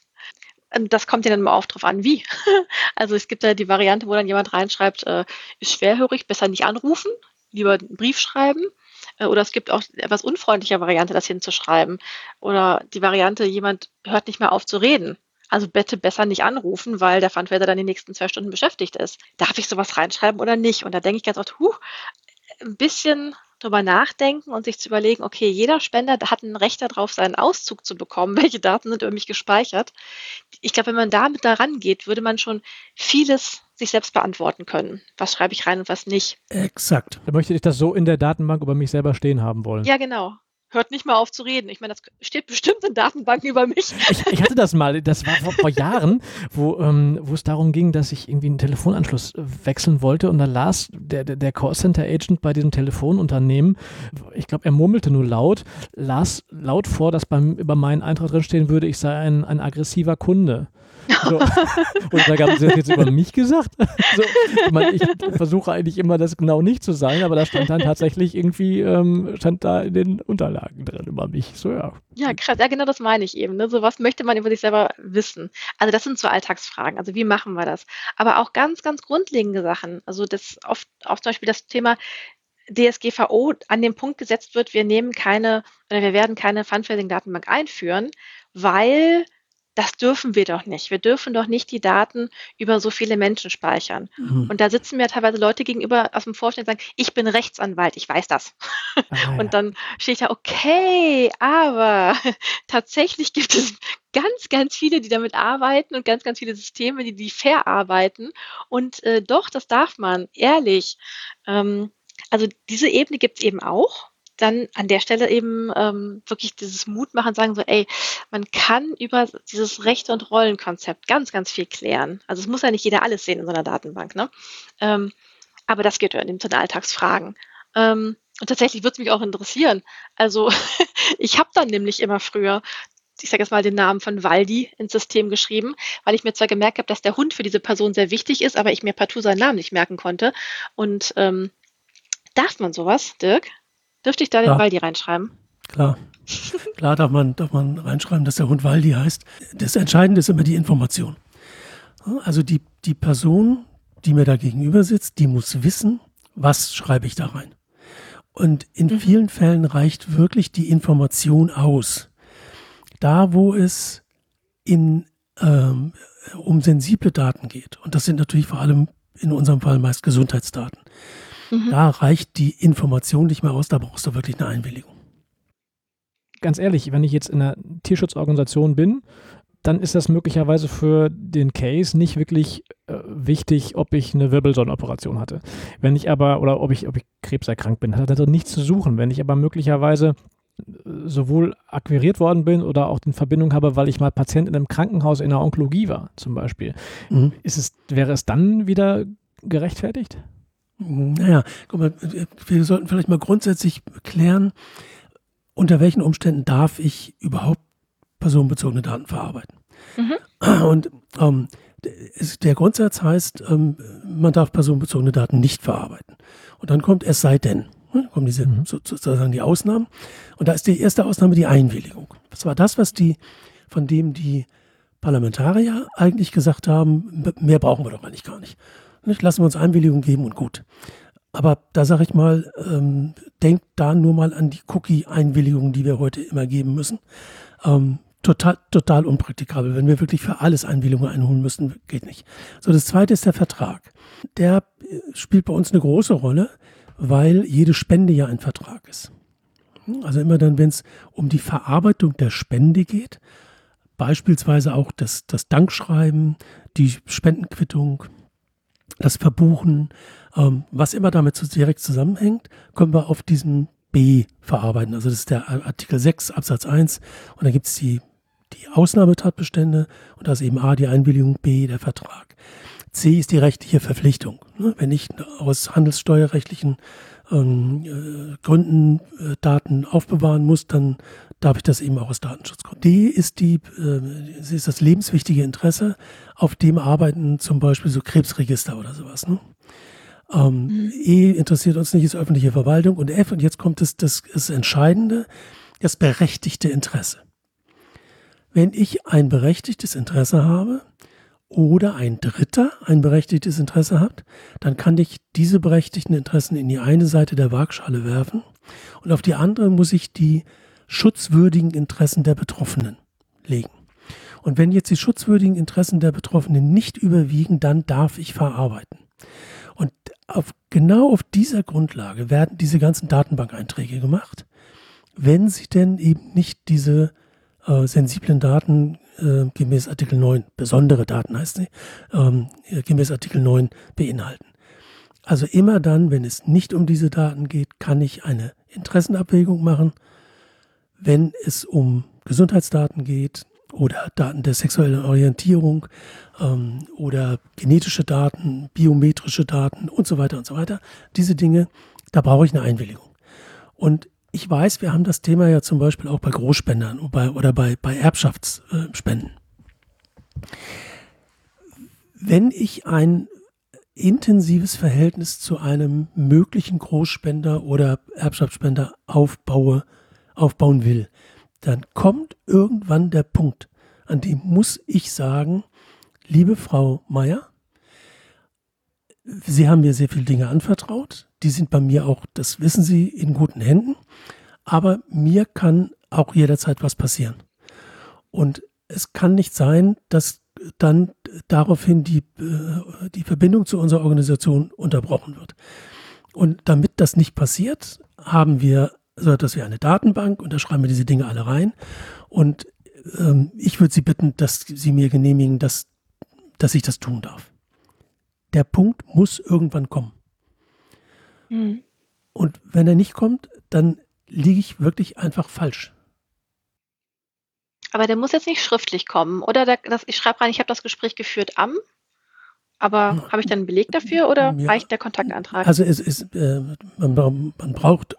Das kommt ja dann mal auf drauf an, wie. Also es gibt ja die Variante, wo dann jemand reinschreibt, äh, ist schwerhörig, besser nicht anrufen, lieber einen Brief schreiben. Äh, oder es gibt auch etwas unfreundliche Variante, das hinzuschreiben. Oder die Variante, jemand hört nicht mehr auf zu reden. Also bitte besser nicht anrufen, weil der Fundraiser dann die nächsten zwei Stunden beschäftigt ist. Darf ich sowas reinschreiben oder nicht? Und da denke ich ganz oft, huh, ein bisschen darüber nachdenken und sich zu überlegen, okay, jeder Spender hat ein Recht darauf, seinen Auszug zu bekommen. Welche Daten sind über mich gespeichert? Ich glaube, wenn man damit daran geht, würde man schon vieles sich selbst beantworten können. Was schreibe ich rein und was nicht. Exakt. Da möchte ich das so in der Datenbank über mich selber stehen haben wollen. Ja, genau hört nicht mal auf zu reden. Ich meine, das steht bestimmt in Datenbanken über mich. Ich, ich hatte das mal, das war vor, vor Jahren, wo, ähm, wo es darum ging, dass ich irgendwie einen Telefonanschluss wechseln wollte und da las der, der, der Callcenter-Agent bei diesem Telefonunternehmen, ich glaube, er murmelte nur laut, las laut vor, dass beim, über meinen Eintrag drinstehen würde, ich sei ein, ein aggressiver Kunde. So. Und da haben sie das jetzt über mich gesagt. So, ich, mein, ich versuche eigentlich immer das genau nicht zu sein, aber da stand dann tatsächlich irgendwie, ähm, stand da in den Unterlagen drin über mich. So, ja. Ja, krass. Ja, genau das meine ich eben. Ne? So was möchte man über sich selber wissen. Also das sind so Alltagsfragen. Also wie machen wir das? Aber auch ganz, ganz grundlegende Sachen. Also das oft auch zum Beispiel das Thema, DSGVO an den Punkt gesetzt wird, wir nehmen keine oder wir werden keine Fundraising-Datenbank einführen, weil das dürfen wir doch nicht. Wir dürfen doch nicht die Daten über so viele Menschen speichern. Mhm. Und da sitzen mir teilweise Leute gegenüber aus dem Vorstand und sagen, ich bin Rechtsanwalt, ich weiß das. Ah, und dann stehe ich da, okay, aber tatsächlich gibt es ganz, ganz viele, die damit arbeiten und ganz, ganz viele Systeme, die die verarbeiten. Und äh, doch, das darf man, ehrlich. Ähm, also diese Ebene gibt es eben auch dann an der Stelle eben ähm, wirklich dieses Mut machen, sagen so, ey, man kann über dieses Rechte- und Rollenkonzept ganz, ganz viel klären. Also es muss ja nicht jeder alles sehen in so einer Datenbank, ne? Ähm, aber das geht ja in den Alltagsfragen. Ähm, und tatsächlich würde es mich auch interessieren. Also ich habe dann nämlich immer früher ich sage jetzt mal den Namen von Waldi ins System geschrieben, weil ich mir zwar gemerkt habe, dass der Hund für diese Person sehr wichtig ist, aber ich mir partout seinen Namen nicht merken konnte. Und ähm, darf man sowas, Dirk? Dürfte ich da den Waldi reinschreiben? Klar. Klar darf man, darf man reinschreiben, dass der Hund Waldi heißt. Das Entscheidende ist immer die Information. Also die, die Person, die mir da gegenüber sitzt, die muss wissen, was schreibe ich da rein. Und in mhm. vielen Fällen reicht wirklich die Information aus. Da, wo es in, ähm, um sensible Daten geht, und das sind natürlich vor allem in unserem Fall meist Gesundheitsdaten, Mhm. Da reicht die Information nicht mehr aus, da brauchst du wirklich eine Einwilligung. Ganz ehrlich, wenn ich jetzt in einer Tierschutzorganisation bin, dann ist das möglicherweise für den Case nicht wirklich äh, wichtig, ob ich eine Wirbelsäulenoperation hatte. Wenn ich aber, oder ob ich, ob ich krebserkrankt bin, hat das nichts zu suchen. Wenn ich aber möglicherweise äh, sowohl akquiriert worden bin oder auch in Verbindung habe, weil ich mal Patient in einem Krankenhaus in der Onkologie war, zum Beispiel, mhm. ist es, wäre es dann wieder gerechtfertigt? Naja, guck mal, wir sollten vielleicht mal grundsätzlich klären, unter welchen Umständen darf ich überhaupt personenbezogene Daten verarbeiten. Mhm. Und ähm, der Grundsatz heißt, ähm, man darf personenbezogene Daten nicht verarbeiten. Und dann kommt es sei denn. Ne, kommen diese mhm. sozusagen die Ausnahmen. Und da ist die erste Ausnahme die Einwilligung. Das war das, was die, von dem die Parlamentarier eigentlich gesagt haben, mehr brauchen wir doch eigentlich gar nicht. Nicht? Lassen wir uns Einwilligung geben und gut. Aber da sage ich mal, ähm, denkt da nur mal an die Cookie-Einwilligung, die wir heute immer geben müssen. Ähm, total, total unpraktikabel. Wenn wir wirklich für alles Einwilligungen einholen müssen, geht nicht. So, das zweite ist der Vertrag. Der äh, spielt bei uns eine große Rolle, weil jede Spende ja ein Vertrag ist. Also immer dann, wenn es um die Verarbeitung der Spende geht, beispielsweise auch das, das Dankschreiben, die Spendenquittung, das Verbuchen, ähm, was immer damit so direkt zusammenhängt, können wir auf diesem B verarbeiten. Also das ist der Artikel 6 Absatz 1 und da gibt es die, die Ausnahmetatbestände und da ist eben A die Einwilligung, B der Vertrag. C ist die rechtliche Verpflichtung. Ne? Wenn ich aus handelssteuerrechtlichen ähm, äh, Gründen äh, Daten aufbewahren muss, dann darf ich das eben auch aus Datenschutzgründen. D ist die, äh, ist das lebenswichtige Interesse, auf dem arbeiten zum Beispiel so Krebsregister oder sowas. Ne? Ähm, mhm. E interessiert uns nicht, ist öffentliche Verwaltung und F und jetzt kommt das, das, das Entscheidende, das berechtigte Interesse. Wenn ich ein berechtigtes Interesse habe, oder ein Dritter ein berechtigtes Interesse hat, dann kann ich diese berechtigten Interessen in die eine Seite der Waagschale werfen und auf die andere muss ich die schutzwürdigen Interessen der Betroffenen legen. Und wenn jetzt die schutzwürdigen Interessen der Betroffenen nicht überwiegen, dann darf ich verarbeiten. Und auf, genau auf dieser Grundlage werden diese ganzen Datenbankeinträge gemacht, wenn sie denn eben nicht diese äh, sensiblen Daten äh, gemäß Artikel 9, besondere Daten heißt sie, ähm, gemäß Artikel 9 beinhalten. Also immer dann, wenn es nicht um diese Daten geht, kann ich eine Interessenabwägung machen. Wenn es um Gesundheitsdaten geht oder Daten der sexuellen Orientierung ähm, oder genetische Daten, biometrische Daten und so weiter und so weiter, diese Dinge, da brauche ich eine Einwilligung. Und ich weiß, wir haben das Thema ja zum Beispiel auch bei Großspendern oder bei, oder bei, bei Erbschaftsspenden. Wenn ich ein intensives Verhältnis zu einem möglichen Großspender oder Erbschaftsspender aufbaue, aufbauen will, dann kommt irgendwann der Punkt, an dem muss ich sagen, liebe Frau Meier, Sie haben mir sehr viele Dinge anvertraut. Die sind bei mir auch, das wissen Sie, in guten Händen. Aber mir kann auch jederzeit was passieren. Und es kann nicht sein, dass dann daraufhin die, äh, die Verbindung zu unserer Organisation unterbrochen wird. Und damit das nicht passiert, haben wir, so dass wir eine Datenbank und da schreiben wir diese Dinge alle rein. Und ähm, ich würde Sie bitten, dass Sie mir genehmigen, dass, dass ich das tun darf. Der Punkt muss irgendwann kommen. Mhm. Und wenn er nicht kommt, dann liege ich wirklich einfach falsch. Aber der muss jetzt nicht schriftlich kommen, oder? Der, das, ich schreibe rein, ich habe das Gespräch geführt am, aber habe ich dann einen Beleg dafür oder ja, reicht der Kontaktantrag? Also es ist, äh, man, man, braucht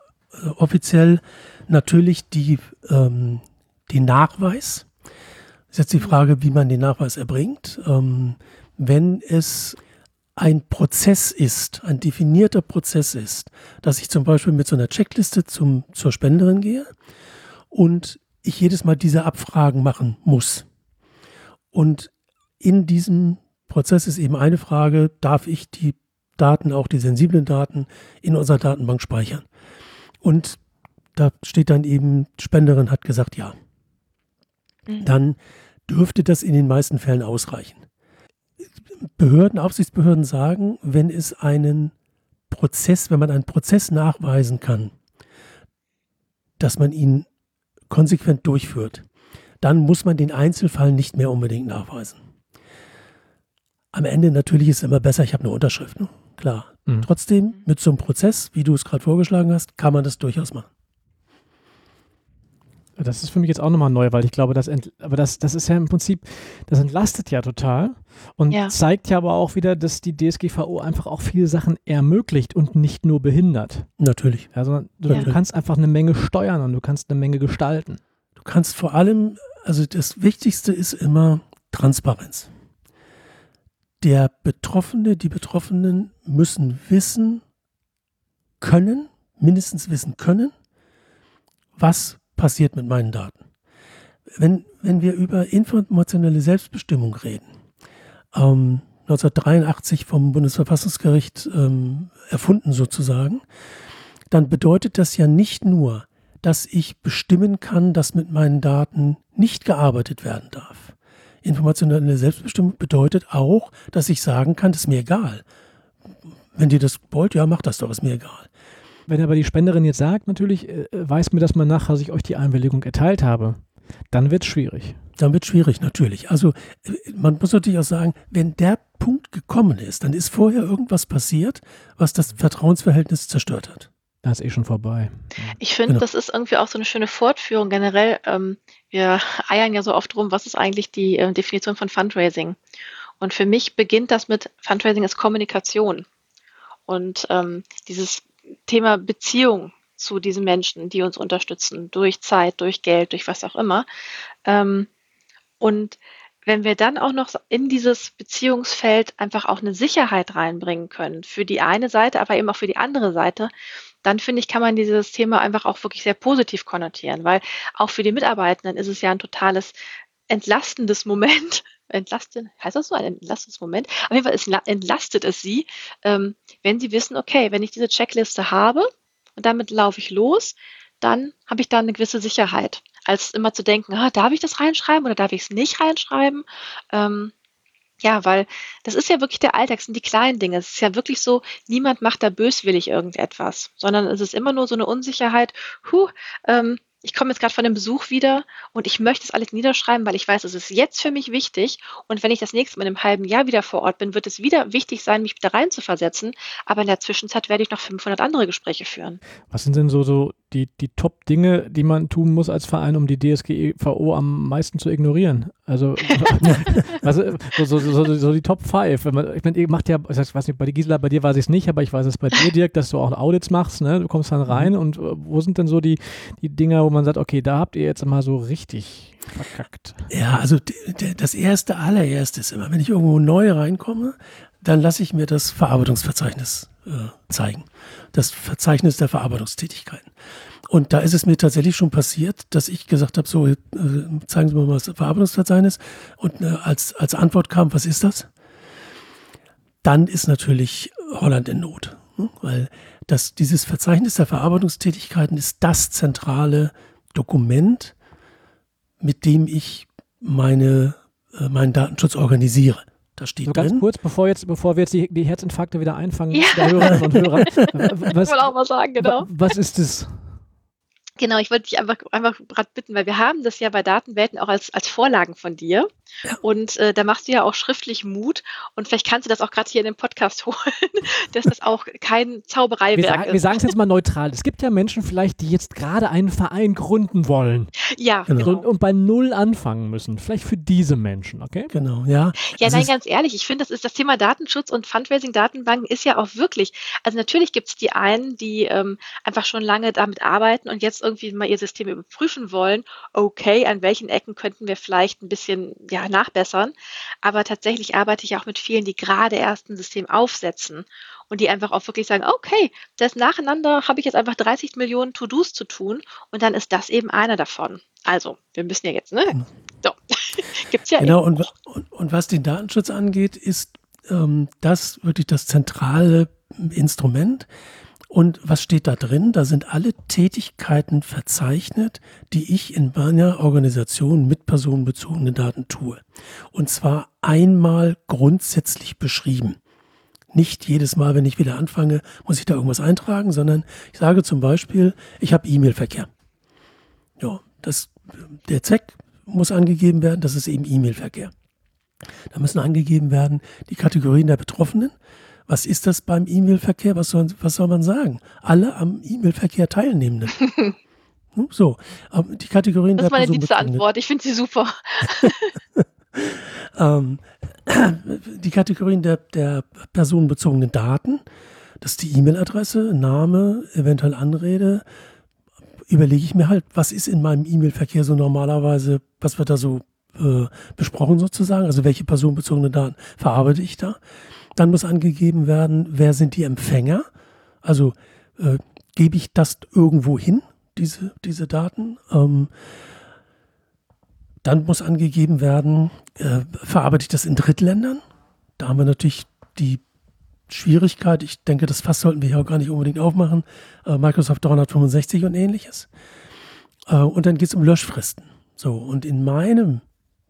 offiziell natürlich die, ähm, den Nachweis. Das ist jetzt die mhm. Frage, wie man den Nachweis erbringt. Ähm, wenn es ein Prozess ist, ein definierter Prozess ist, dass ich zum Beispiel mit so einer Checkliste zum, zur Spenderin gehe und ich jedes Mal diese Abfragen machen muss. Und in diesem Prozess ist eben eine Frage, darf ich die Daten, auch die sensiblen Daten, in unserer Datenbank speichern? Und da steht dann eben, Spenderin hat gesagt ja. Mhm. Dann dürfte das in den meisten Fällen ausreichen. Behörden, Aufsichtsbehörden sagen, wenn es einen Prozess, wenn man einen Prozess nachweisen kann, dass man ihn konsequent durchführt, dann muss man den Einzelfall nicht mehr unbedingt nachweisen. Am Ende natürlich ist es immer besser, ich habe eine Unterschrift, ne? klar. Mhm. Trotzdem, mit so einem Prozess, wie du es gerade vorgeschlagen hast, kann man das durchaus machen. Das ist für mich jetzt auch nochmal neu, weil ich glaube, das, aber das, das ist ja im Prinzip, das entlastet ja total und ja. zeigt ja aber auch wieder, dass die DSGVO einfach auch viele Sachen ermöglicht und nicht nur behindert. Natürlich. Also du, ja. du kannst einfach eine Menge steuern und du kannst eine Menge gestalten. Du kannst vor allem, also das Wichtigste ist immer Transparenz. Der Betroffene, die Betroffenen müssen wissen können, mindestens wissen können, was passiert mit meinen Daten. Wenn, wenn wir über informationelle Selbstbestimmung reden, ähm, 1983 vom Bundesverfassungsgericht ähm, erfunden sozusagen, dann bedeutet das ja nicht nur, dass ich bestimmen kann, dass mit meinen Daten nicht gearbeitet werden darf. Informationelle Selbstbestimmung bedeutet auch, dass ich sagen kann, das ist mir egal. Wenn ihr das wollt, ja, macht das doch, ist mir egal. Wenn aber die Spenderin jetzt sagt, natürlich, äh, weiß mir das mal nach, dass ich euch die Einwilligung erteilt habe, dann wird es schwierig. Dann wird es schwierig, natürlich. Also äh, man muss natürlich auch sagen, wenn der Punkt gekommen ist, dann ist vorher irgendwas passiert, was das Vertrauensverhältnis zerstört hat. Da ist eh schon vorbei. Ich finde, genau. das ist irgendwie auch so eine schöne Fortführung generell. Ähm, wir eiern ja so oft rum, was ist eigentlich die äh, Definition von Fundraising? Und für mich beginnt das mit Fundraising ist Kommunikation. Und ähm, dieses Thema Beziehung zu diesen Menschen, die uns unterstützen, durch Zeit, durch Geld, durch was auch immer. Ähm, und wenn wir dann auch noch in dieses Beziehungsfeld einfach auch eine Sicherheit reinbringen können, für die eine Seite, aber eben auch für die andere Seite, dann finde ich, kann man dieses Thema einfach auch wirklich sehr positiv konnotieren, weil auch für die Mitarbeitenden ist es ja ein totales entlastendes Moment, entlasten, heißt das so, ein entlastendes Moment? Auf jeden Fall ist, entlastet es sie, ähm, wenn sie wissen, okay, wenn ich diese Checkliste habe und damit laufe ich los, dann habe ich da eine gewisse Sicherheit. Als immer zu denken, ah, darf ich das reinschreiben oder darf ich es nicht reinschreiben? Ähm, Ja, weil das ist ja wirklich der Alltag, das sind die kleinen Dinge. Es ist ja wirklich so, niemand macht da böswillig irgendetwas, sondern es ist immer nur so eine Unsicherheit, huh, ähm, ich komme jetzt gerade von einem Besuch wieder und ich möchte es alles niederschreiben, weil ich weiß, es ist jetzt für mich wichtig. Und wenn ich das nächste Mal in einem halben Jahr wieder vor Ort bin, wird es wieder wichtig sein, mich da rein zu versetzen. Aber in der Zwischenzeit werde ich noch 500 andere Gespräche führen. Was sind denn so, so die, die Top-Dinge, die man tun muss als Verein, um die DSGVO am meisten zu ignorieren? Also, was, so, so, so, so, die Top 5. ich meine, ihr macht ja, ich weiß nicht, bei Gisela, bei dir weiß ich es nicht, aber ich weiß es bei dir, Dirk, dass du auch Audits machst, ne? Du kommst dann rein mhm. und äh, wo sind denn so die, die Dinger, wo man sagt, okay, da habt ihr jetzt mal so richtig verkackt? Ja, also das erste, allererste ist immer, wenn ich irgendwo neu reinkomme, dann lasse ich mir das Verarbeitungsverzeichnis zeigen. Das Verzeichnis der Verarbeitungstätigkeiten. Und da ist es mir tatsächlich schon passiert, dass ich gesagt habe, so, äh, zeigen Sie mir mal das Verarbeitungsverzeichnis. Und äh, als, als Antwort kam, was ist das? Dann ist natürlich Holland in Not. Hm? Weil das, dieses Verzeichnis der Verarbeitungstätigkeiten ist das zentrale Dokument, mit dem ich meine, äh, meinen Datenschutz organisiere. Da steht so ganz drin. kurz, bevor, jetzt, bevor wir jetzt die, die Herzinfarkte wieder einfangen, ja. der Hörerinnen und Hörer. Was, ich auch mal sagen, genau. Was ist das? Genau, ich wollte dich einfach, einfach gerade bitten, weil wir haben das ja bei Datenwelten auch als, als Vorlagen von dir. Ja. Und äh, da machst du ja auch schriftlich Mut. Und vielleicht kannst du das auch gerade hier in dem Podcast holen, dass das auch kein Zaubereiwerk wir sagen, ist. Wir sagen es jetzt mal neutral. Es gibt ja Menschen vielleicht, die jetzt gerade einen Verein gründen wollen. Ja, genau. Und, und, bei Null anfangen müssen. Vielleicht für diese Menschen, okay? Genau, ja. Ja, das nein, ganz ehrlich, ich finde, das ist das Thema Datenschutz und Fundraising-Datenbanken ist ja auch wirklich, also natürlich gibt es die einen, die ähm, einfach schon lange damit arbeiten und jetzt irgendwie mal ihr System überprüfen wollen. Okay, an welchen Ecken könnten wir vielleicht ein bisschen, ja, nachbessern. Aber tatsächlich arbeite ich auch mit vielen, die gerade erst ein System aufsetzen und die einfach auch wirklich sagen, okay, das nacheinander habe ich jetzt einfach 30 Millionen To-Dos zu tun und dann ist das eben einer davon. Also, wir müssen ja jetzt, ne? Genau. So, gibt's ja Genau, und, und, und, was den Datenschutz angeht, ist ähm, das wirklich das zentrale Instrument. Und was steht da drin? Da sind alle Tätigkeiten verzeichnet, die ich in meiner Organisation mit personenbezogenen Daten tue. Und zwar einmal grundsätzlich beschrieben. Nicht jedes Mal, wenn ich wieder anfange, muss ich da irgendwas eintragen, sondern ich sage zum Beispiel, ich habe E-Mail-Verkehr. Ja, das, der Zweck muss angegeben werden, das ist eben E-Mail-Verkehr. Da müssen angegeben werden die Kategorien der Betroffenen, was ist das beim E-Mail-Verkehr? Was soll, was soll man sagen? Alle am E-Mail-Verkehr Teilnehmenden. Hm, so, ähm, die Kategorien das der Das ist meine liebste Antwort. Ich finde sie super. ähm, die Kategorien der, der personenbezogenen Daten, das ist die E-Mail-Adresse, Name, eventuell Anrede. Überlege ich mir halt, was ist in meinem E-Mail-Verkehr so normalerweise, was wird da so äh, besprochen sozusagen? Also welche personenbezogenen Daten verarbeite ich da? Dann muss angegeben werden, wer sind die Empfänger. Also äh, gebe ich das irgendwo hin, diese, diese Daten. Ähm, dann muss angegeben werden, äh, verarbeite ich das in Drittländern. Da haben wir natürlich die Schwierigkeit, ich denke, das Fass sollten wir hier auch gar nicht unbedingt aufmachen, äh, Microsoft 365 und ähnliches. Äh, und dann geht es um Löschfristen. So, und in meinem,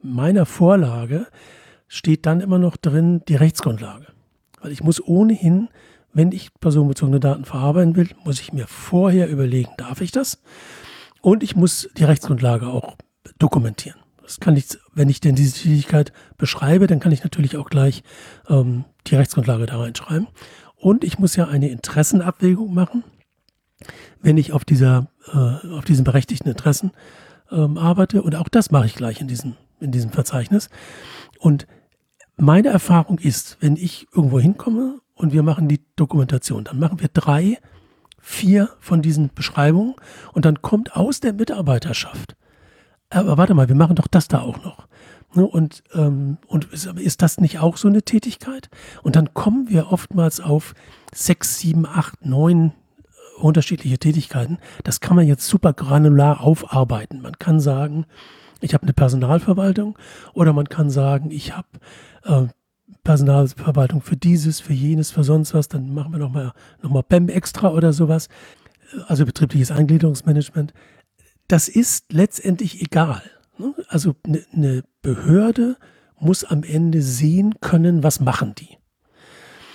meiner Vorlage steht dann immer noch drin die Rechtsgrundlage. Weil ich muss ohnehin, wenn ich personenbezogene Daten verarbeiten will, muss ich mir vorher überlegen, darf ich das? Und ich muss die Rechtsgrundlage auch dokumentieren. Das kann ich, wenn ich denn diese Tätigkeit beschreibe, dann kann ich natürlich auch gleich ähm, die Rechtsgrundlage da reinschreiben. Und ich muss ja eine Interessenabwägung machen, wenn ich auf dieser, äh, auf diesen berechtigten Interessen ähm, arbeite. Und auch das mache ich gleich in diesem, in diesem Verzeichnis. Und meine Erfahrung ist, wenn ich irgendwo hinkomme und wir machen die Dokumentation, dann machen wir drei, vier von diesen Beschreibungen und dann kommt aus der Mitarbeiterschaft, aber warte mal, wir machen doch das da auch noch. Ne, und, ähm, und ist das nicht auch so eine Tätigkeit? Und dann kommen wir oftmals auf sechs, sieben, acht, neun unterschiedliche Tätigkeiten. Das kann man jetzt super granular aufarbeiten. Man kann sagen, ich habe eine Personalverwaltung oder man kann sagen, ich habe äh, Personalverwaltung für dieses, für jenes, für sonst was, dann machen wir nochmal noch mal BEM extra oder sowas, also betriebliches Eingliederungsmanagement. Das ist letztendlich egal. Ne? Also eine ne Behörde muss am Ende sehen können, was machen die.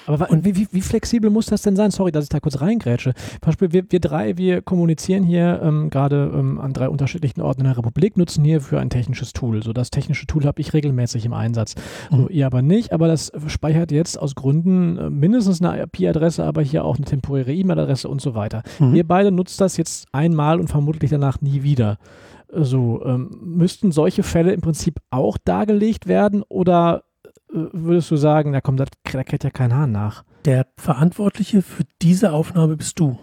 Aber und wie, wie, wie, flexibel muss das denn sein? Sorry, dass ich da kurz reingrätsche. Zum Beispiel, wir, wir drei, wir kommunizieren hier ähm, gerade ähm, an drei unterschiedlichen Orten in der Republik, nutzen hier für ein technisches Tool. So, das technische Tool habe ich regelmäßig im Einsatz. So, mhm. ihr aber nicht, aber das speichert jetzt aus Gründen äh, mindestens eine IP-Adresse, aber hier auch eine temporäre E-Mail-Adresse und so weiter. Mhm. Ihr beide nutzt das jetzt einmal und vermutlich danach nie wieder. So, ähm, müssten solche Fälle im Prinzip auch dargelegt werden oder würdest du sagen, da kommt, da kräht ja kein Hahn nach. Der Verantwortliche für diese Aufnahme bist du.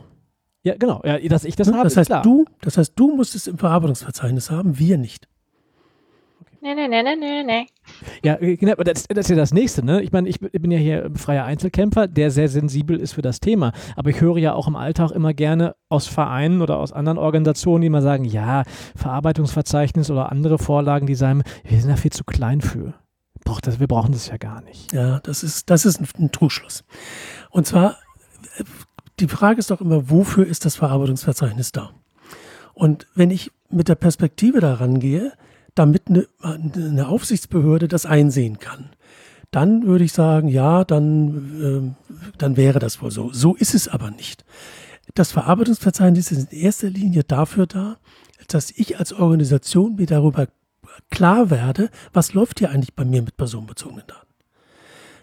Ja, genau. Ja, dass ich das ne? habe, das heißt, klar. Du, das heißt, du musst es im Verarbeitungsverzeichnis haben, wir nicht. Nee, nee, nee, nee, nee, nee. Ja, genau, das, das, ist ja das Nächste, ne? Ich meine, ich bin ja hier freier Einzelkämpfer, der sehr sensibel ist für das Thema. Aber ich höre ja auch im Alltag immer gerne aus Vereinen oder aus anderen Organisationen, die mal sagen, ja, Verarbeitungsverzeichnis oder andere Vorlagen, die sagen, wir sind da viel zu klein für braucht das, wir brauchen das ja gar nicht. Ja, das ist, das ist ein, ein Trugschluss. Und zwar, die Frage ist doch immer, wofür ist das Verarbeitungsverzeichnis da? Und wenn ich mit der Perspektive daran gehe, damit eine, eine Aufsichtsbehörde das einsehen kann, dann würde ich sagen, ja, dann, äh, dann wäre das wohl so. So ist es aber nicht. Das Verarbeitungsverzeichnis ist in erster Linie dafür da, dass ich als Organisation mir darüber klar werde, was läuft hier eigentlich bei mir mit personenbezogenen Daten.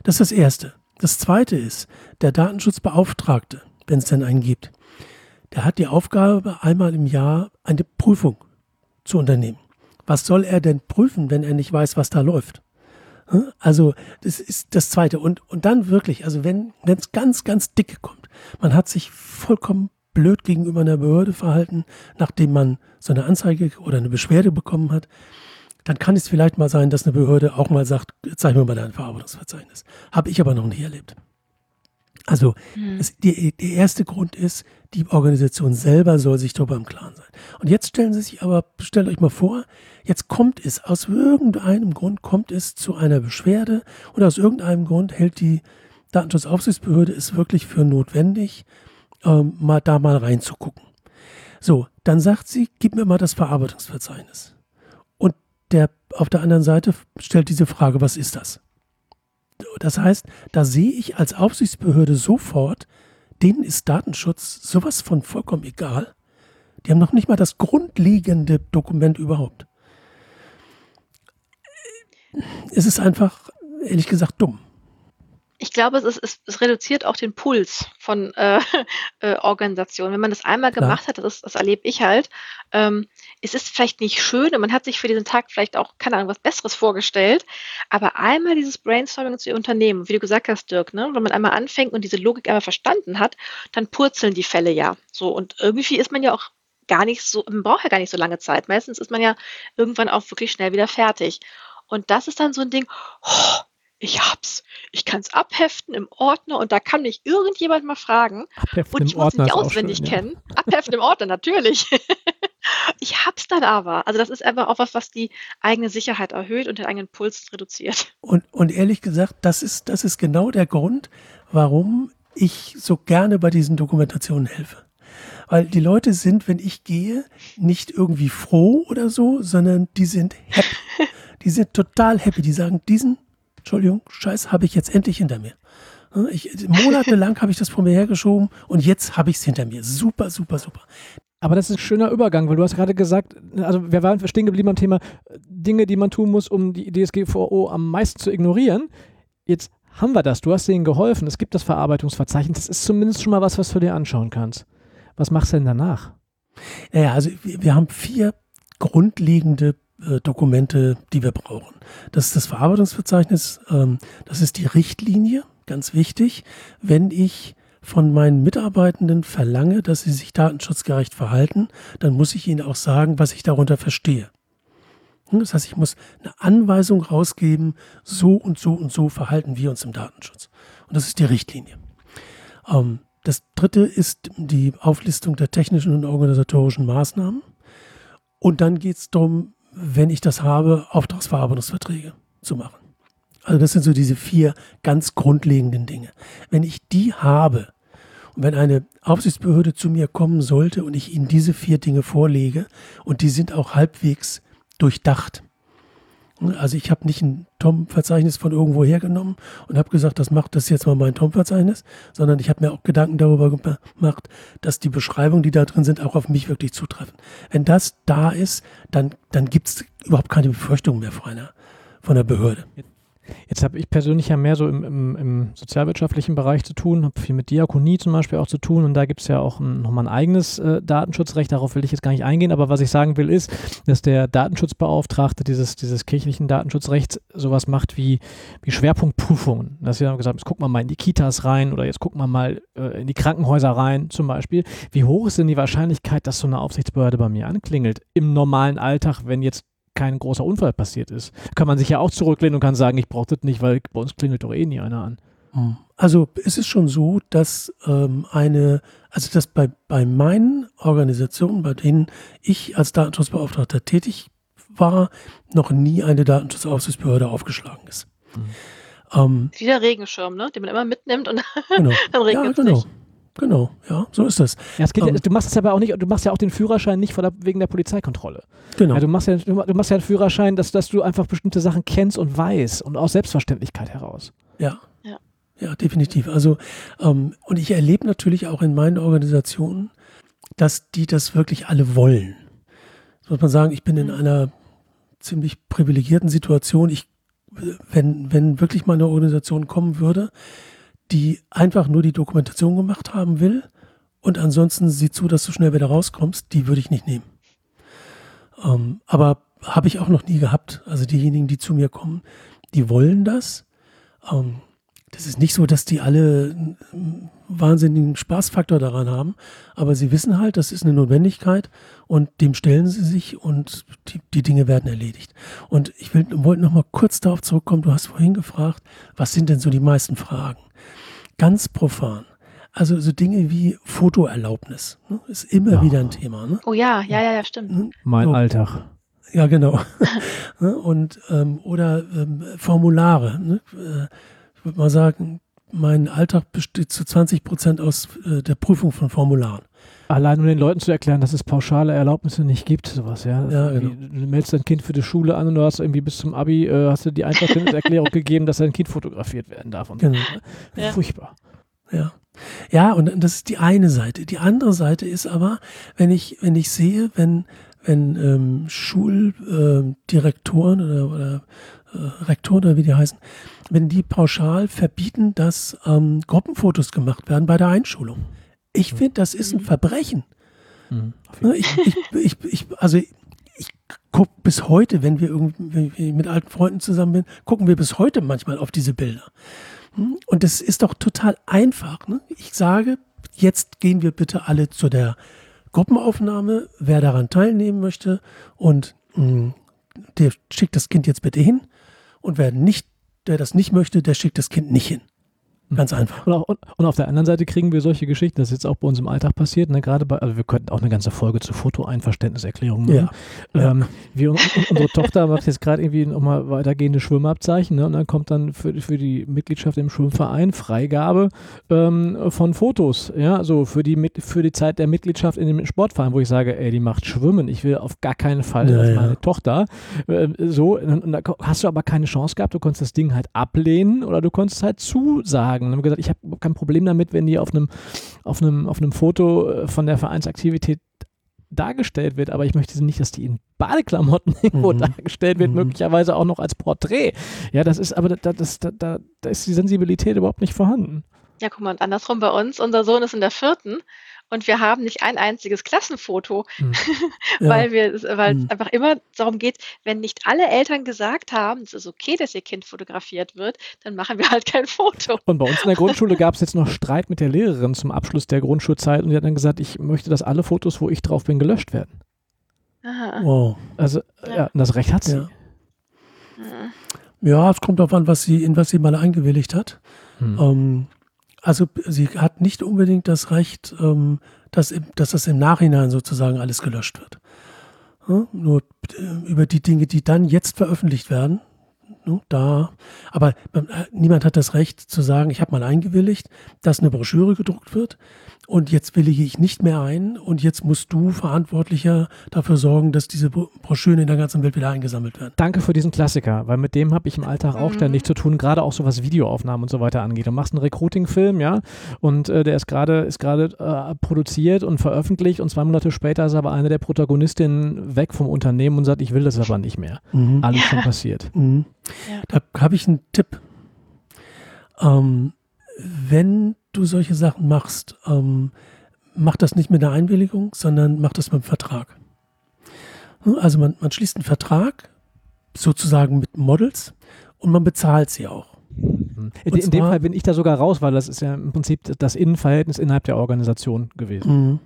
Das ist das Erste. Das Zweite ist, der Datenschutzbeauftragte, wenn es denn einen gibt, der hat die Aufgabe, einmal im Jahr eine Prüfung zu unternehmen. Was soll er denn prüfen, wenn er nicht weiß, was da läuft? Hm? Also, das ist das Zweite. Und, und dann wirklich, also wenn es ganz, ganz dicke kommt, man hat sich vollkommen blöd gegenüber einer Behörde verhalten, nachdem man so eine Anzeige oder eine Beschwerde bekommen hat, dann kann es vielleicht mal sein, dass eine Behörde auch mal sagt, zeig mir mal dein Verarbeitungsverzeichnis. Habe ich aber noch nie erlebt. Also mhm. es, die, der erste Grund ist, die Organisation selber soll sich darüber im Klaren sein. Und jetzt stellen Sie sich aber, stellt euch mal vor, jetzt kommt es, aus irgendeinem Grund kommt es zu einer Beschwerde und aus irgendeinem Grund hält die Datenschutzaufsichtsbehörde es wirklich für notwendig, ähm, mal da mal reinzugucken. So, dann sagt sie, gib mir mal das Verarbeitungsverzeichnis der auf der anderen Seite stellt diese Frage, was ist das? Das heißt, da sehe ich als Aufsichtsbehörde sofort, denen ist Datenschutz sowas von vollkommen egal. Die haben noch nicht mal das grundlegende Dokument überhaupt. Es ist einfach, ehrlich gesagt, dumm ich glaube, es, ist, es, reduziert auch den Puls von äh, äh, Organisationen. Wenn man das einmal Klar. gemacht hat, das, ist, das erlebe ich halt, ähm, es ist vielleicht nicht schön und man hat sich für diesen Tag vielleicht auch, keine Ahnung, was Besseres vorgestellt, aber einmal dieses Brainstorming zu unternehmen, wie du gesagt hast, Dirk, ne, wenn man einmal anfängt und diese Logik einmal verstanden hat, dann purzeln die Fälle ja. So, und irgendwie ist man ja auch gar nicht so, man braucht ja gar nicht so lange Zeit. Meistens ist man ja irgendwann auch wirklich schnell wieder fertig. Und das ist dann so ein Ding, oh, ich hab's. Ich kann's abheften im Ordner und da kann mich irgendjemand mal fragen. Abheften und ich muss ihn nicht auswendig schön, kennen. Ja. Abheften im Ordner, natürlich. ich hab's dann aber. Also das ist einfach auch was, was die eigene Sicherheit erhöht und den eigenen Puls reduziert. Und, und ehrlich gesagt, das ist, das ist genau der Grund, warum ich so gerne bei diesen Dokumentationen helfe. Weil die Leute sind, wenn ich gehe, nicht irgendwie froh oder so, sondern die sind happy. Die sind total happy. Die sagen, diesen Entschuldigung, Scheiß habe ich jetzt endlich hinter mir. Ich, monatelang habe ich das vor mir hergeschoben und jetzt habe ich es hinter mir. Super, super, super. Aber das ist ein schöner Übergang, weil du hast gerade gesagt, also wir waren stehen geblieben am Thema Dinge, die man tun muss, um die DSGVO am meisten zu ignorieren. Jetzt haben wir das. Du hast denen geholfen. Es gibt das Verarbeitungsverzeichnis. Das ist zumindest schon mal was, was du dir anschauen kannst. Was machst du denn danach? Naja, also wir, wir haben vier grundlegende äh, Dokumente, die wir brauchen. Das ist das Verarbeitungsverzeichnis, ähm, das ist die Richtlinie, ganz wichtig. Wenn ich von meinen Mitarbeitenden verlange, dass sie sich datenschutzgerecht verhalten, dann muss ich ihnen auch sagen, was ich darunter verstehe. Hm, das heißt, ich muss eine Anweisung rausgeben, so und so und so verhalten wir uns im Datenschutz. Und das ist die Richtlinie. Ähm, das dritte ist die Auflistung der technischen und organisatorischen Maßnahmen. Und dann geht es darum, wenn ich das habe, Auftragsverarbeitungsverträge zu machen. Also das sind so diese vier ganz grundlegenden Dinge. Wenn ich die habe und wenn eine Aufsichtsbehörde zu mir kommen sollte und ich ihnen diese vier Dinge vorlege und die sind auch halbwegs durchdacht, Also ich habe nicht ein Tom-Verzeichnis von irgendwo hergenommen und habe gesagt, das macht das jetzt mal mein Tom-Verzeichnis, sondern ich habe mir auch Gedanken darüber gemacht, dass die Beschreibungen, die da drin sind, auch auf mich wirklich zutreffen. Wenn das da ist, dann, dann gibt es überhaupt keine Befürchtung mehr von einer, von der Behörde. Jetzt habe ich persönlich ja mehr so im, im, im sozialwirtschaftlichen Bereich zu tun, habe viel mit Diakonie zum Beispiel auch zu tun und da gibt es ja auch ein, nochmal ein eigenes äh, Datenschutzrecht, darauf will ich jetzt gar nicht eingehen, aber was ich sagen will ist, dass der Datenschutzbeauftragte dieses, dieses kirchlichen Datenschutzrechts sowas macht wie, wie Schwerpunktprüfungen. Dass sie dann gesagt jetzt gucken wir mal in die Kitas rein oder jetzt gucken wir mal äh, in die Krankenhäuser rein zum Beispiel. Wie hoch ist denn die Wahrscheinlichkeit, dass so eine Aufsichtsbehörde bei mir anklingelt im normalen Alltag, wenn jetzt kein großer Unfall passiert ist. Kann man sich ja auch zurücklehnen und kann sagen, ich brauche das nicht, weil bei uns klingelt doch eh nie einer an. Hm. Also es ist schon so, dass ähm, eine, also dass bei, bei meinen Organisationen, bei denen ich als Datenschutzbeauftragter tätig war, noch nie eine Datenschutzaufsichtsbehörde aufgeschlagen ist. Mhm. Ähm, Wie der Regenschirm, ne? den man immer mitnimmt und genau. dann regnet ja, genau. nicht. Genau, ja, so ist das. Ja, es geht, ähm, du machst es aber auch nicht, du machst ja auch den Führerschein nicht der, wegen der Polizeikontrolle. Genau. Ja, du, machst ja, du machst ja den Führerschein, dass, dass du einfach bestimmte Sachen kennst und weißt und aus Selbstverständlichkeit heraus. Ja. Ja, ja definitiv. Also, ähm, und ich erlebe natürlich auch in meinen Organisationen, dass die das wirklich alle wollen. So muss man sagen, ich bin in mhm. einer ziemlich privilegierten Situation. Ich, wenn, wenn wirklich mal eine Organisation kommen würde, die einfach nur die Dokumentation gemacht haben will und ansonsten sieh zu, dass du schnell wieder rauskommst, die würde ich nicht nehmen. Ähm, aber habe ich auch noch nie gehabt. Also diejenigen, die zu mir kommen, die wollen das. Ähm, das ist nicht so, dass die alle einen wahnsinnigen Spaßfaktor daran haben, aber sie wissen halt, das ist eine Notwendigkeit und dem stellen sie sich und die, die Dinge werden erledigt. Und ich wollte noch mal kurz darauf zurückkommen, du hast vorhin gefragt, was sind denn so die meisten Fragen? Ganz profan. Also so Dinge wie Fotoerlaubnis ne? ist immer ja. wieder ein Thema. Ne? Oh ja, ja, ja, ja, stimmt. Hm? Mein so. Alltag. Ja, genau. Ne? Und ähm, oder ähm, Formulare. Ne? Ich würde mal sagen, mein Alltag besteht zu 20 Prozent aus äh, der Prüfung von Formularen. Allein um den Leuten zu erklären, dass es pauschale Erlaubnisse nicht gibt, sowas, ja. ja genau. Du meldest dein Kind für die Schule an und du hast irgendwie bis zum Abi, äh, hast du die Einverständniserklärung gegeben, dass dein Kind fotografiert werden darf. Und genau. So. Ja. Furchtbar. Ja. Ja, und das ist die eine Seite. Die andere Seite ist aber, wenn ich, wenn ich sehe, wenn, wenn ähm, Schuldirektoren ähm, oder, oder äh, Rektoren oder wie die heißen, wenn die pauschal verbieten, dass ähm, Gruppenfotos gemacht werden bei der Einschulung. Ich finde, das ist ein mhm. Verbrechen. Mhm. Ne, ich, ich, ich, ich, also ich gucke bis heute, wenn wir irgendwie mit alten Freunden zusammen sind, gucken wir bis heute manchmal auf diese Bilder. Hm? Und es ist doch total einfach. Ne? Ich sage, jetzt gehen wir bitte alle zu der Gruppenaufnahme, wer daran teilnehmen möchte und mh, hm, der schickt das Kind jetzt bitte hin und wer nicht, der das nicht möchte, der schickt das Kind nicht hin. Ganz einfach. Und, auch, und, auf der anderen Seite kriegen wir solche Geschichten, das ist jetzt auch bei uns im Alltag passiert, ne? gerade bei, also wir könnten auch eine ganze Folge zu Fotoeinverständniserklärungen machen. Ja. Ähm, wir, unsere Tochter macht jetzt gerade irgendwie nochmal weitergehende Schwimmabzeichen ne? und dann kommt dann für, für die Mitgliedschaft im Schwimmverein Freigabe ähm, von Fotos, ja, so für die, für die Zeit der Mitgliedschaft in dem Sportverein, wo ich sage, ey, die macht Schwimmen, ich will auf gar keinen Fall, ja, dass meine Tochter äh, so, und, und da hast du aber keine Chance gehabt, du konntest das Ding halt ablehnen oder du konntest halt zusagen sagen. Und haben gesagt, ich habe kein Problem damit, wenn die auf einem, auf einem, auf einem Foto äh, von der Vereinsaktivität dargestellt wird, aber ich möchte nicht, dass die in Badeklamotten irgendwo mhm. dargestellt wird, mhm. möglicherweise auch noch als Porträt. Ja, das ist aber da, das, da, da, da ist die Sensibilität überhaupt nicht vorhanden. Ja, guck mal, und andersrum bei uns, unser Sohn ist in der vierten und wir haben nicht ein einziges Klassenfoto, hm. weil wir, weil hm. es einfach immer darum geht, wenn nicht alle Eltern gesagt haben, es ist okay, dass ihr Kind fotografiert wird, dann machen wir halt kein Foto. Und bei uns in der Grundschule gab es jetzt noch Streit mit der Lehrerin zum Abschluss der Grundschulzeit und die hat dann gesagt, ich möchte, dass alle Fotos, wo ich drauf bin, gelöscht werden. Aha. Wow. Also, ja, ja das Recht hat sie. Ja. ja. es kommt darauf an, was sie, in was sie mal eingewilligt hat. Hm. Ähm, also sie hat nicht unbedingt das Recht, ähm, dass, dass das im Nachhinein sozusagen alles gelöscht wird. Ja, nur äh, über die Dinge, die dann jetzt veröffentlicht werden, ne, da. Aber äh, niemand hat das Recht zu sagen, ich habe mal eingewilligt, dass eine Broschüre gedruckt wird und jetzt willige ich nicht mehr ein und jetzt musst du Verantwortlicher dafür sorgen, dass diese Broschüren in der ganzen Welt wieder eingesammelt werden. Danke für diesen Klassiker, weil mit dem habe ich im Alltag auch mhm. ständig zu tun, gerade auch so was Videoaufnahmen und so weiter angeht. Du machst einen Recruiting-Film, ja, und äh, der ist gerade ist gerade äh, produziert und veröffentlicht und zwei Monate später ist aber eine der Protagonistinnen weg vom Unternehmen und sagt, ich will das aber nicht mehr. Mhm. Alles schon passiert. Mhm. Ja. Da habe ich einen Tipp. Ähm, wenn du solche Sachen machst, ähm, mach das nicht mit einer Einwilligung, sondern mach das mit einem Vertrag. Also man, man schließt einen Vertrag sozusagen mit Models und man bezahlt sie auch. Mhm. In, in dem Fall bin ich da sogar raus, weil das ist ja im Prinzip das Innenverhältnis innerhalb der Organisation gewesen. Mhm.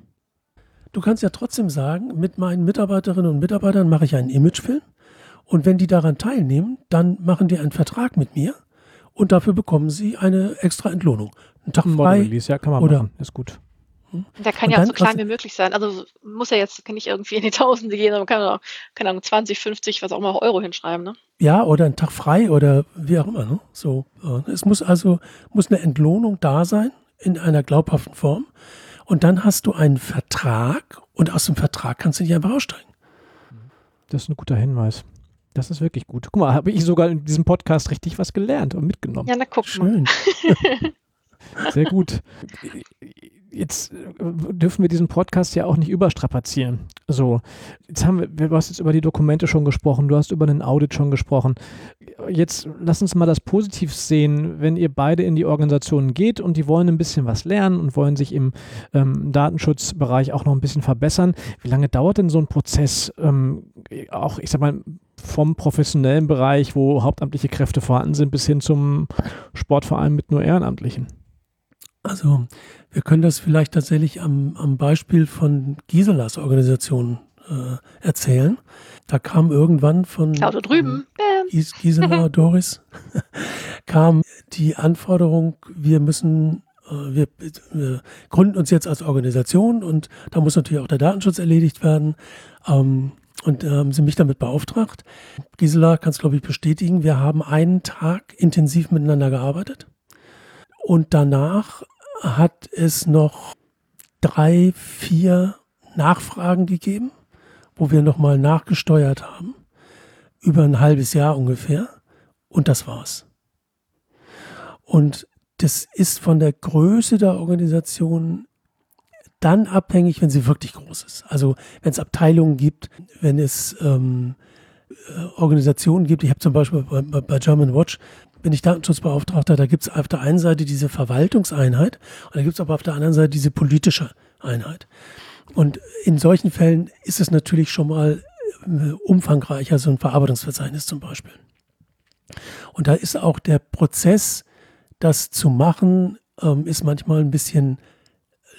Du kannst ja trotzdem sagen, mit meinen Mitarbeiterinnen und Mitarbeitern mache ich einen Imagefilm und wenn die daran teilnehmen, dann machen die einen Vertrag mit mir und dafür bekommen sie eine extra Entlohnung. Ein Tag frei. Release, ja, kann man oder, machen. Ist gut. Hm? Der kann und ja auch so klein wie möglich sein. Also muss ja jetzt nicht irgendwie in die Tausende gehen, aber man kann auch, keine Ahnung, 20, 50, was auch immer Euro hinschreiben, ne? Ja, oder ein Tag frei oder wie auch immer, ne? So. Äh, es muss also, muss eine Entlohnung da sein in einer glaubhaften Form. Und dann hast du einen Vertrag und aus dem Vertrag kannst du nicht einfach aussteigen. Das ist ein guter Hinweis. Das ist wirklich gut. Guck mal, habe ich sogar in diesem Podcast richtig was gelernt und mitgenommen. Ja, na guck Schön. Sehr gut. Jetzt äh, dürfen wir diesen Podcast ja auch nicht überstrapazieren. So, jetzt haben wir, du hast jetzt über die Dokumente schon gesprochen, du hast über einen Audit schon gesprochen. Jetzt lass uns mal das positiv sehen, wenn ihr beide in die Organisationen geht und die wollen ein bisschen was lernen und wollen sich im ähm, Datenschutzbereich auch noch ein bisschen verbessern. Wie lange dauert denn so ein Prozess? Ähm, auch, ich sag mal, vom professionellen Bereich, wo hauptamtliche Kräfte vorhanden sind, bis hin zum Sportverein mit nur Ehrenamtlichen? Also wir können das vielleicht tatsächlich am, am Beispiel von Giselas Organisation äh, erzählen. Da kam irgendwann von Claudio drüben. Gis Gisela Doris kam die Anforderung, wir müssen äh, wir, wir, gründen uns jetzt als Organisation und da muss natürlich auch der Datenschutz erledigt werden. Ähm, und äh, haben sie mich damit beauftragt. Gisela kann es, glaube ich, bestätigen. Wir haben einen Tag intensiv miteinander gearbeitet. Und danach hat es noch drei, vier Nachfragen gegeben, wo wir nochmal nachgesteuert haben. Über ein halbes Jahr ungefähr. Und das war's. Und das ist von der Größe der Organisation dann abhängig, wenn sie wirklich groß ist. Also wenn es Abteilungen gibt, wenn es ähm, äh, Organisationen gibt. Ich habe zum Beispiel bei, bei German Watch bin ich Datenschutzbeauftragter, da gibt es auf der einen Seite diese Verwaltungseinheit und da gibt es aber auf der anderen Seite diese politische Einheit. Und in solchen Fällen ist es natürlich schon mal äh, umfangreicher, so ein Verarbeitungsverzeichnis zum Beispiel. Und da ist auch der Prozess, das zu machen, ähm, ist manchmal ein bisschen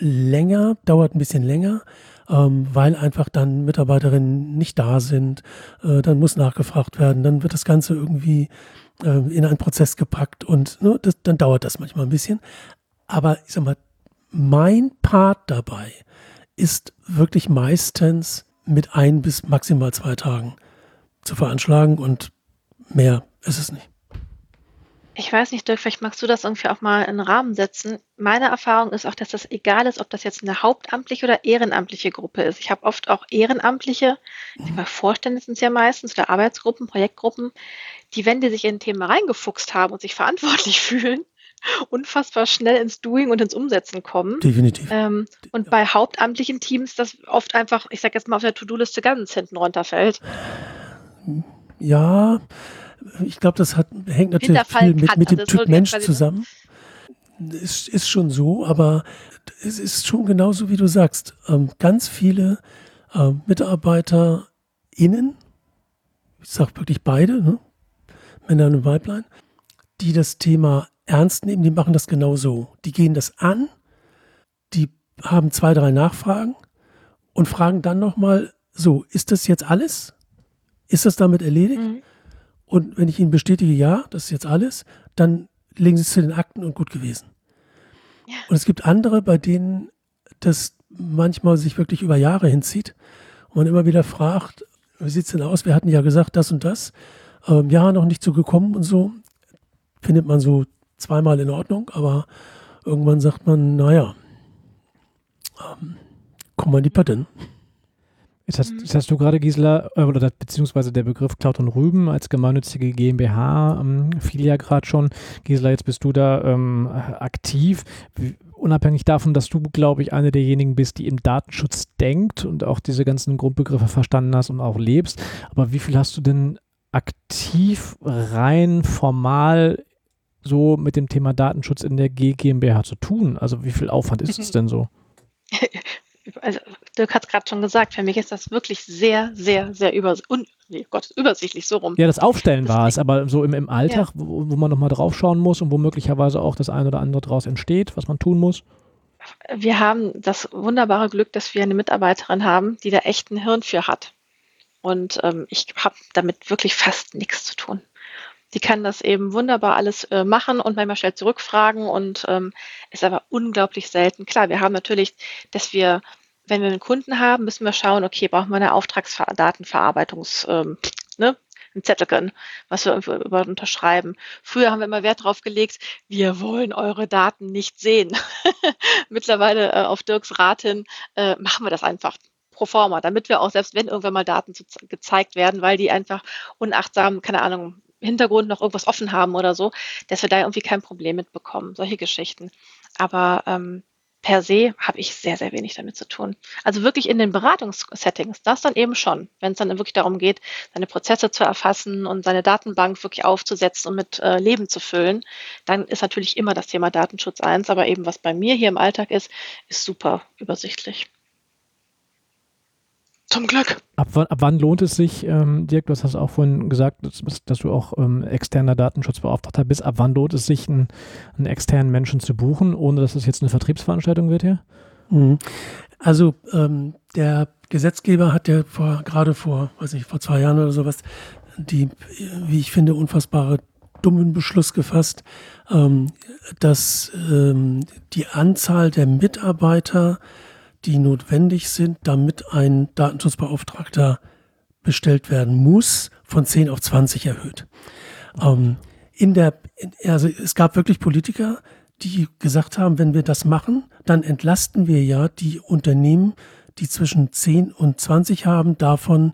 länger, dauert ein bisschen länger, ähm, weil einfach dann Mitarbeiterinnen nicht da sind. Äh, dann muss nachgefragt werden, dann wird das Ganze irgendwie äh, in einen Prozess gepackt und ne, das, dann dauert das manchmal ein bisschen. Aber ich sag mal, mein Part dabei ist wirklich meistens mit ein bis maximal zwei Tagen zu veranschlagen und mehr ist es nicht. Ich weiß nicht, Dirk, vielleicht magst du das irgendwie auch mal in den Rahmen setzen. Meine Erfahrung ist auch, dass das egal ist, ob das jetzt eine hauptamtliche oder ehrenamtliche Gruppe ist. Ich habe oft auch Ehrenamtliche, mal Vorstände sind es ja meistens, oder Arbeitsgruppen, Projektgruppen, die, wenn die sich in ein Thema reingefuchst haben und sich verantwortlich fühlen, unfassbar schnell ins Doing und ins Umsetzen kommen. Definitiv. Ähm, und bei hauptamtlichen Teams das oft einfach, ich sage jetzt mal, auf der To-Do-Liste ganz hinten runterfällt. Ja, ich glaube, das hat, hängt natürlich viel mit, mit dem also Typ Mensch zusammen. Ist, ist schon so, aber es ist schon genauso, wie du sagst. Ähm, ganz viele äh, MitarbeiterInnen, ich sage wirklich beide, ne? Männer und Weiblein, die das Thema ernst nehmen, die machen das genau so. Die gehen das an, die haben zwei, drei Nachfragen und fragen dann nochmal, so, ist das jetzt alles? Ist das damit erledigt? Mhm. Und wenn ich Ihnen bestätige, ja, das ist jetzt alles, dann legen Sie es zu den Akten und gut gewesen. Ja. Und es gibt andere, bei denen das manchmal sich wirklich über Jahre hinzieht und man immer wieder fragt, wie sieht es denn aus? Wir hatten ja gesagt, das und das. Ähm, ja, noch nicht so gekommen und so. Findet man so zweimal in Ordnung, aber irgendwann sagt man, naja, ähm, komm mal in die Patten. Jetzt hast, jetzt hast, du gerade, Gisela, äh, oder beziehungsweise der Begriff Cloud und Rüben als gemeinnützige GmbH ähm, fiel ja gerade schon. Gisela, jetzt bist du da ähm, aktiv. Wie, unabhängig davon, dass du, glaube ich, eine derjenigen bist, die im Datenschutz denkt und auch diese ganzen Grundbegriffe verstanden hast und auch lebst. Aber wie viel hast du denn aktiv rein formal so mit dem Thema Datenschutz in der GmbH zu tun? Also wie viel Aufwand ist es denn so? Also Dirk hat es gerade schon gesagt, für mich ist das wirklich sehr, sehr, sehr über, un, nee, Gott, übersichtlich so rum. Ja, das Aufstellen war es, aber so im, im Alltag, ja. wo, wo man nochmal drauf schauen muss und wo möglicherweise auch das eine oder andere daraus entsteht, was man tun muss? Wir haben das wunderbare Glück, dass wir eine Mitarbeiterin haben, die da echt ein Hirn für hat. Und ähm, ich habe damit wirklich fast nichts zu tun. Die kann das eben wunderbar alles äh, machen und manchmal schnell zurückfragen und ähm, ist aber unglaublich selten. Klar, wir haben natürlich, dass wir, wenn wir einen Kunden haben, müssen wir schauen, okay, brauchen wir eine Auftragsdatenverarbeitungs, ähm, ne, ein Zettelchen, was wir über unterschreiben. Früher haben wir immer Wert darauf gelegt, wir wollen eure Daten nicht sehen. Mittlerweile äh, auf Dirks Rat hin äh, machen wir das einfach pro forma, damit wir auch, selbst wenn irgendwann mal Daten zu, gezeigt werden, weil die einfach unachtsam, keine Ahnung, Hintergrund noch irgendwas offen haben oder so, dass wir da irgendwie kein Problem mitbekommen. Solche Geschichten. Aber ähm, per se habe ich sehr, sehr wenig damit zu tun. Also wirklich in den Beratungssettings, das dann eben schon, wenn es dann wirklich darum geht, seine Prozesse zu erfassen und seine Datenbank wirklich aufzusetzen und mit äh, Leben zu füllen, dann ist natürlich immer das Thema Datenschutz eins. Aber eben was bei mir hier im Alltag ist, ist super übersichtlich. Zum Glück. Ab, ab wann lohnt es sich, ähm, Dirk, du hast das auch vorhin gesagt, dass, dass du auch ähm, externer Datenschutzbeauftragter bist. Ab wann lohnt es sich, einen, einen, externen Menschen zu buchen, ohne dass es jetzt eine Vertriebsveranstaltung wird hier? Mhm. Also ähm, der Gesetzgeber hat ja vor, gerade vor, weiß ich, vor zwei Jahren oder sowas, die, wie ich finde, unfassbare dummen Beschluss gefasst, ähm, dass ähm, die Anzahl der Mitarbeiter die notwendig sind, damit ein Datenschutzbeauftragter bestellt werden muss, von 10 auf 20 erhöht. Ähm, in der, also es gab wirklich Politiker, die gesagt haben, wenn wir das machen, dann entlasten wir ja die Unternehmen, die zwischen 10 und 20 haben, davon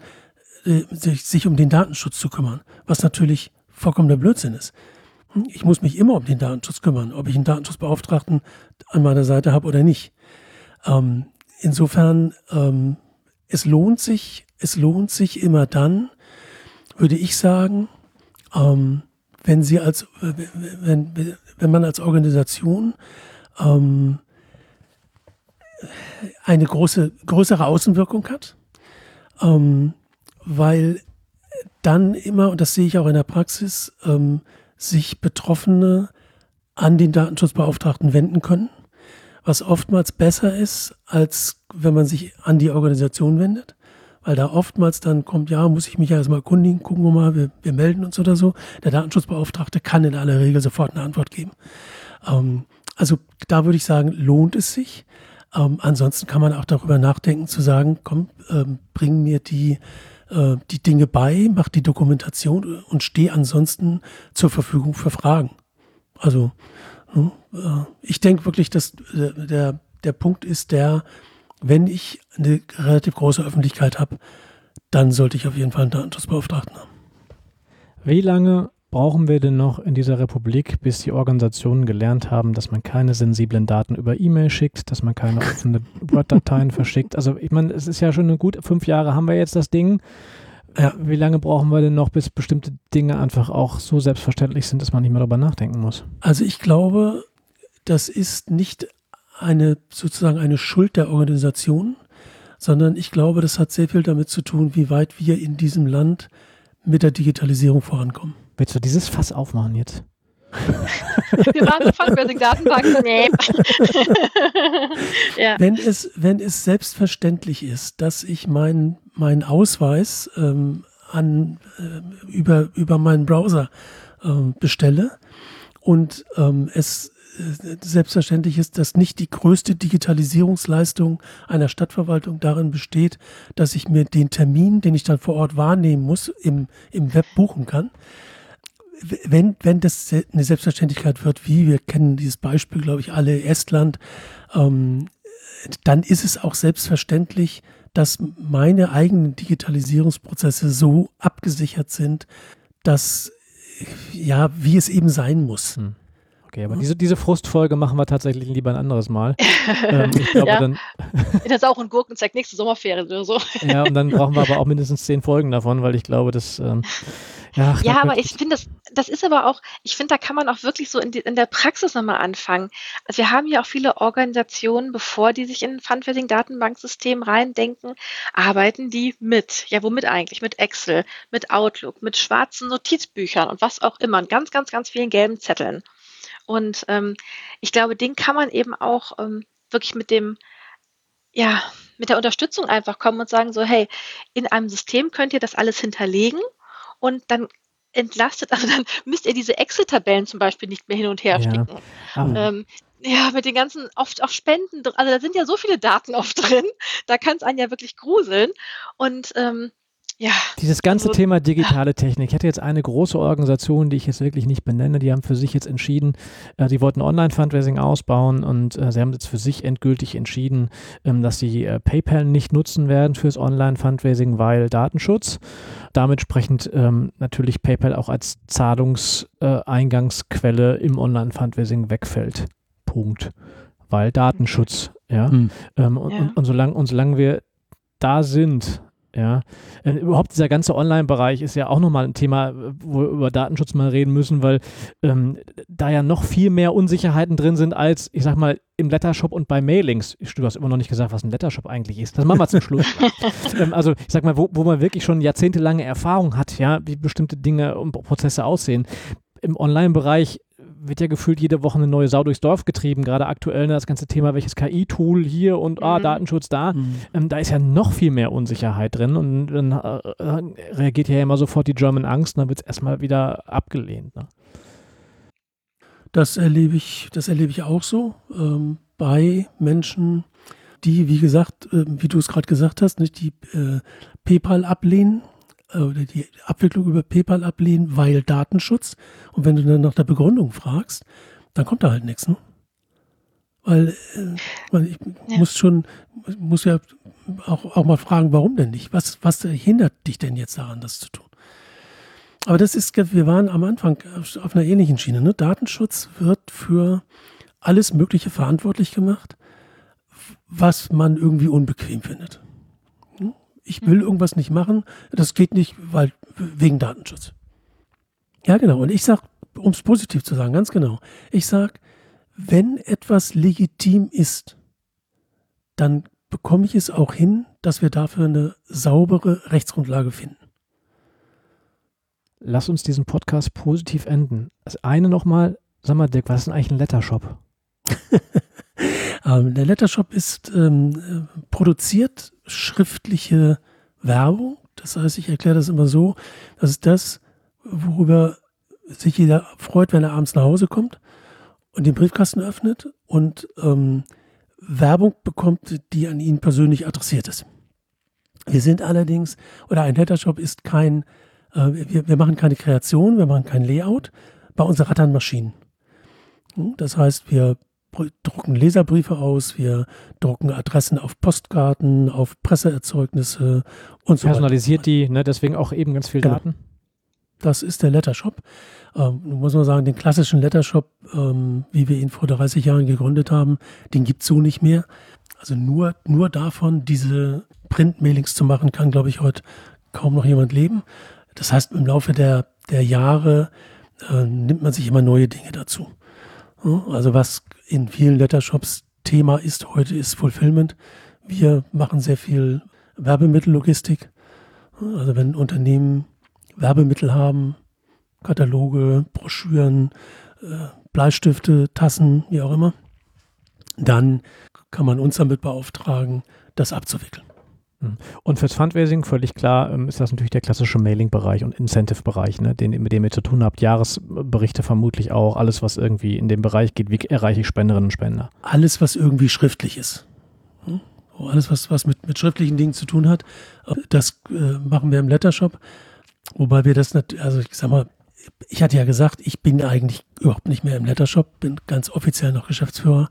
äh, sich, sich um den Datenschutz zu kümmern, was natürlich vollkommener Blödsinn ist. Hm, ich muss mich immer um den Datenschutz kümmern, ob ich einen Datenschutzbeauftragten an meiner Seite habe oder nicht. Ähm, Insofern, ähm, es lohnt sich, es lohnt sich immer dann, würde ich sagen, ähm, wenn sie als, wenn, wenn man als Organisation ähm, eine große, größere Außenwirkung hat, ähm, weil dann immer, und das sehe ich auch in der Praxis, ähm, sich Betroffene an den Datenschutzbeauftragten wenden können was oftmals besser ist, als wenn man sich an die Organisation wendet. Weil da oftmals dann kommt, ja, muss ich mich ja erstmal erkundigen, gucken wir mal, wir, wir melden uns oder so. Der Datenschutzbeauftragte kann in aller Regel sofort eine Antwort geben. Ähm, also da würde ich sagen, lohnt es sich. Ähm, ansonsten kann man auch darüber nachdenken, zu sagen, komm, ähm, bring mir die, äh, die Dinge bei, mach die Dokumentation und stehe ansonsten zur Verfügung für Fragen. Also hm? Äh, ich denke wirklich, dass äh, der, der Punkt ist der, wenn ich eine relativ große Öffentlichkeit habe, dann sollte ich auf jeden Fall einen Datenschutzbeauftragten haben. Wie lange brauchen wir denn noch in dieser Republik, bis die Organisationen gelernt haben, dass man keine sensiblen Daten über E-Mail schickt, dass man keine offenen Word-Dateien verschickt? Also ich meine, es ist ja schon gute fünf Jahre haben wir jetzt das Ding. Ja. Wie lange brauchen wir denn noch, bis bestimmte Dinge einfach auch so selbstverständlich sind, dass man nicht mehr darüber nachdenken muss? Also ich glaube, das ist nicht eine sozusagen eine Schuld der Organisation, sondern ich glaube, das hat sehr viel damit zu tun, wie weit wir in diesem Land mit der Digitalisierung vorankommen. Willst du dieses Fass aufmachen jetzt? Wir waren eine Fundraising-Datenbank. Nee. ja. wenn, es, wenn es selbstverständlich ist, dass ich meinen mein Ausweis ähm, an, äh, über, über meinen Browser ähm, bestelle und ähm, es äh, selbstverständlich ist, dass nicht die größte Digitalisierungsleistung einer Stadtverwaltung darin besteht, dass ich mir den Termin, den ich dann vor Ort wahrnehmen muss, im, im Web buchen kann. Wenn, wenn das eine Selbstverständlichkeit wird, wie wir kennen dieses Beispiel, glaube ich, alle Estland, ähm, dann ist es auch selbstverständlich, dass meine eigenen Digitalisierungsprozesse so abgesichert sind, dass ja, wie es eben sein muss. Hm. Okay, aber diese, diese Frustfolge machen wir tatsächlich lieber ein anderes Mal. ähm, ich glaube, ja. dann. das auch ein Gurkenzeug, nächste Sommerferien oder so. ja, und dann brauchen wir aber auch mindestens zehn Folgen davon, weil ich glaube, das. Ähm, ja, ja aber ich finde, das, das ist aber auch, ich finde, da kann man auch wirklich so in, die, in der Praxis nochmal anfangen. Also wir haben ja auch viele Organisationen, bevor die sich in ein Fundraising-Datenbanksystem reindenken, arbeiten die mit. Ja, womit eigentlich? Mit Excel, mit Outlook, mit schwarzen Notizbüchern und was auch immer, und ganz, ganz, ganz vielen gelben Zetteln. Und ähm, ich glaube, den kann man eben auch ähm, wirklich mit dem, ja, mit der Unterstützung einfach kommen und sagen so, hey, in einem System könnt ihr das alles hinterlegen und dann entlastet, also dann müsst ihr diese Excel-Tabellen zum Beispiel nicht mehr hin und her ja. schicken. Ähm, ja, mit den ganzen, oft auch Spenden, also da sind ja so viele Daten oft drin, da kann es einen ja wirklich gruseln. Und ähm, ja. Dieses ganze also, Thema digitale Technik. Ich hatte jetzt eine große Organisation, die ich jetzt wirklich nicht benenne, die haben für sich jetzt entschieden, äh, die wollten Online-Fundraising ausbauen und äh, sie haben jetzt für sich endgültig entschieden, ähm, dass sie äh, PayPal nicht nutzen werden fürs Online-Fundraising, weil Datenschutz. Damit sprechend ähm, natürlich PayPal auch als Zahlungseingangsquelle im Online-Fundraising wegfällt. Punkt. Weil Datenschutz, ja. Mhm. Ähm, und, ja. Und, und, solange, und solange wir da sind, ja, äh, überhaupt dieser ganze Online-Bereich ist ja auch nochmal ein Thema, wo wir über Datenschutz mal reden müssen, weil ähm, da ja noch viel mehr Unsicherheiten drin sind als, ich sag mal, im Lettershop und bei Mailings. Du hast immer noch nicht gesagt, was ein Lettershop eigentlich ist. Das machen wir zum Schluss. ähm, also, ich sag mal, wo, wo man wirklich schon jahrzehntelange Erfahrung hat, ja, wie bestimmte Dinge und Prozesse aussehen. Im Online-Bereich wird ja gefühlt jede Woche eine neue Sau durchs Dorf getrieben. Gerade aktuell ne, das ganze Thema, welches KI-Tool hier und ah, mhm. Datenschutz da. Mhm. Ähm, da ist ja noch viel mehr Unsicherheit drin und dann äh, reagiert ja immer sofort die German Angst und dann wird es erstmal wieder abgelehnt. Ne? Das erlebe ich, das erlebe ich auch so ähm, bei Menschen, die, wie gesagt, äh, wie du es gerade gesagt hast, nicht die äh, PayPal ablehnen äh, oder die Abwicklung über PayPal ablehnen, weil Datenschutz. Und wenn du dann nach der Begründung fragst, dann kommt da halt nichts. Ne? Weil äh, ich ja. muss schon, muss ja auch, auch mal fragen, warum denn nicht? Was, was hindert dich denn jetzt daran, das zu tun? Aber das ist, wir waren am Anfang auf einer ähnlichen Schiene. Ne? Datenschutz wird für alles Mögliche verantwortlich gemacht, was man irgendwie unbequem findet ich will irgendwas nicht machen, das geht nicht, weil wegen Datenschutz. Ja, genau. Und ich sage, um es positiv zu sagen, ganz genau, ich sage, wenn etwas legitim ist, dann bekomme ich es auch hin, dass wir dafür eine saubere Rechtsgrundlage finden. Lass uns diesen Podcast positiv enden. Das eine nochmal, sag mal, Dirk, was ist denn eigentlich ein Lettershop? ähm, der Lettershop ist ähm, produziert schriftliche Werbung. Das heißt, ich erkläre das immer so, das ist das, worüber sich jeder freut, wenn er abends nach Hause kommt und den Briefkasten öffnet und ähm, Werbung bekommt, die an ihn persönlich adressiert ist. Wir sind allerdings, oder ein Lettershop ist kein, äh, wir, wir machen keine Kreation, wir machen kein Layout, bei uns rattern Maschinen. Hm, das heißt, wir drucken Leserbriefe aus, wir drucken Adressen auf Postkarten, auf Presseerzeugnisse und so Personalisiert weiter. die, ne, deswegen auch eben ganz viel genau. Daten. Das ist der Lettershop. Ähm, muss man sagen, den klassischen Lettershop, ähm, wie wir ihn vor 30 Jahren gegründet haben, den gibt es so nicht mehr. Also nur, nur davon, diese Print-Mailings zu machen, kann, glaube ich, heute kaum noch jemand leben. Das heißt, im Laufe der, der Jahre äh, nimmt man sich immer neue Dinge dazu. Also was in vielen Lettershops Thema ist heute, ist Fulfillment. Wir machen sehr viel Werbemittellogistik. Also wenn Unternehmen Werbemittel haben, Kataloge, Broschüren, äh, Bleistifte, Tassen, wie auch immer, dann kann man uns damit beauftragen, das abzuwickeln. Mhm. Und fürs Fundraising, völlig klar, ähm, ist das natürlich der klassische Mailing-Bereich und Incentive-Bereich, ne, den, mit dem ihr zu tun habt. Jahresberichte vermutlich auch, alles, was irgendwie in dem Bereich geht. Wie erreiche ich Spenderinnen und Spender? Alles, was irgendwie schriftlich ist. Hm? Alles, was, was mit, mit schriftlichen Dingen zu tun hat, das äh, machen wir im Lettershop. Wobei wir das nicht, also ich sag mal, ich hatte ja gesagt, ich bin eigentlich überhaupt nicht mehr im Lettershop, bin ganz offiziell noch Geschäftsführer.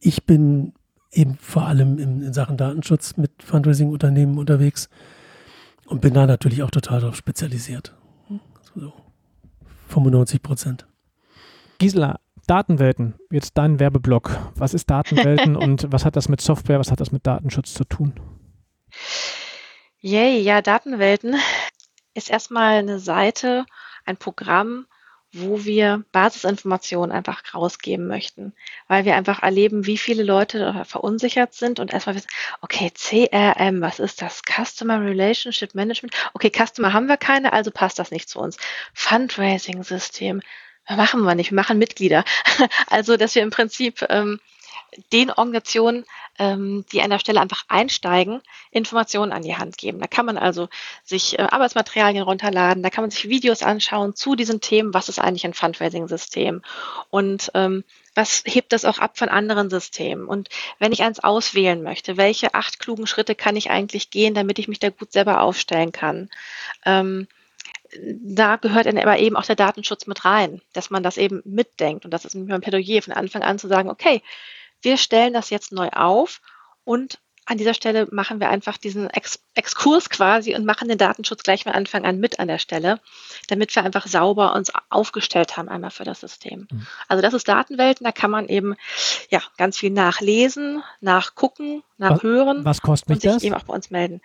Ich bin eben vor allem in, in Sachen Datenschutz mit Fundraising-Unternehmen unterwegs und bin da natürlich auch total darauf spezialisiert. So 95 Prozent. Gisela, Datenwelten, jetzt dein Werbeblock. Was ist Datenwelten und was hat das mit Software, was hat das mit Datenschutz zu tun? Yay, ja, Datenwelten ist erstmal eine Seite, ein Programm, wo wir Basisinformationen einfach rausgeben möchten, weil wir einfach erleben, wie viele Leute verunsichert sind und erstmal wissen, okay, CRM, was ist das? Customer Relationship Management. Okay, Customer haben wir keine, also passt das nicht zu uns. Fundraising-System, machen wir nicht, wir machen Mitglieder. Also, dass wir im Prinzip ähm, den Organisationen, ähm, die an der Stelle einfach einsteigen, Informationen an die Hand geben. Da kann man also sich äh, Arbeitsmaterialien runterladen, da kann man sich Videos anschauen zu diesen Themen, was ist eigentlich ein Fundraising-System und ähm, was hebt das auch ab von anderen Systemen? Und wenn ich eins auswählen möchte, welche acht klugen Schritte kann ich eigentlich gehen, damit ich mich da gut selber aufstellen kann? Ähm, da gehört aber eben auch der Datenschutz mit rein, dass man das eben mitdenkt. Und das ist ein Plädoyer von Anfang an zu sagen, okay, wir stellen das jetzt neu auf und an dieser Stelle machen wir einfach diesen Ex Exkurs quasi und machen den Datenschutz gleich von Anfang an mit an der Stelle, damit wir einfach sauber uns aufgestellt haben einmal für das System. Mhm. Also das ist Datenwelten, da kann man eben ja ganz viel nachlesen, nachgucken, nachhören was, was kostet und sich das? eben auch bei uns melden.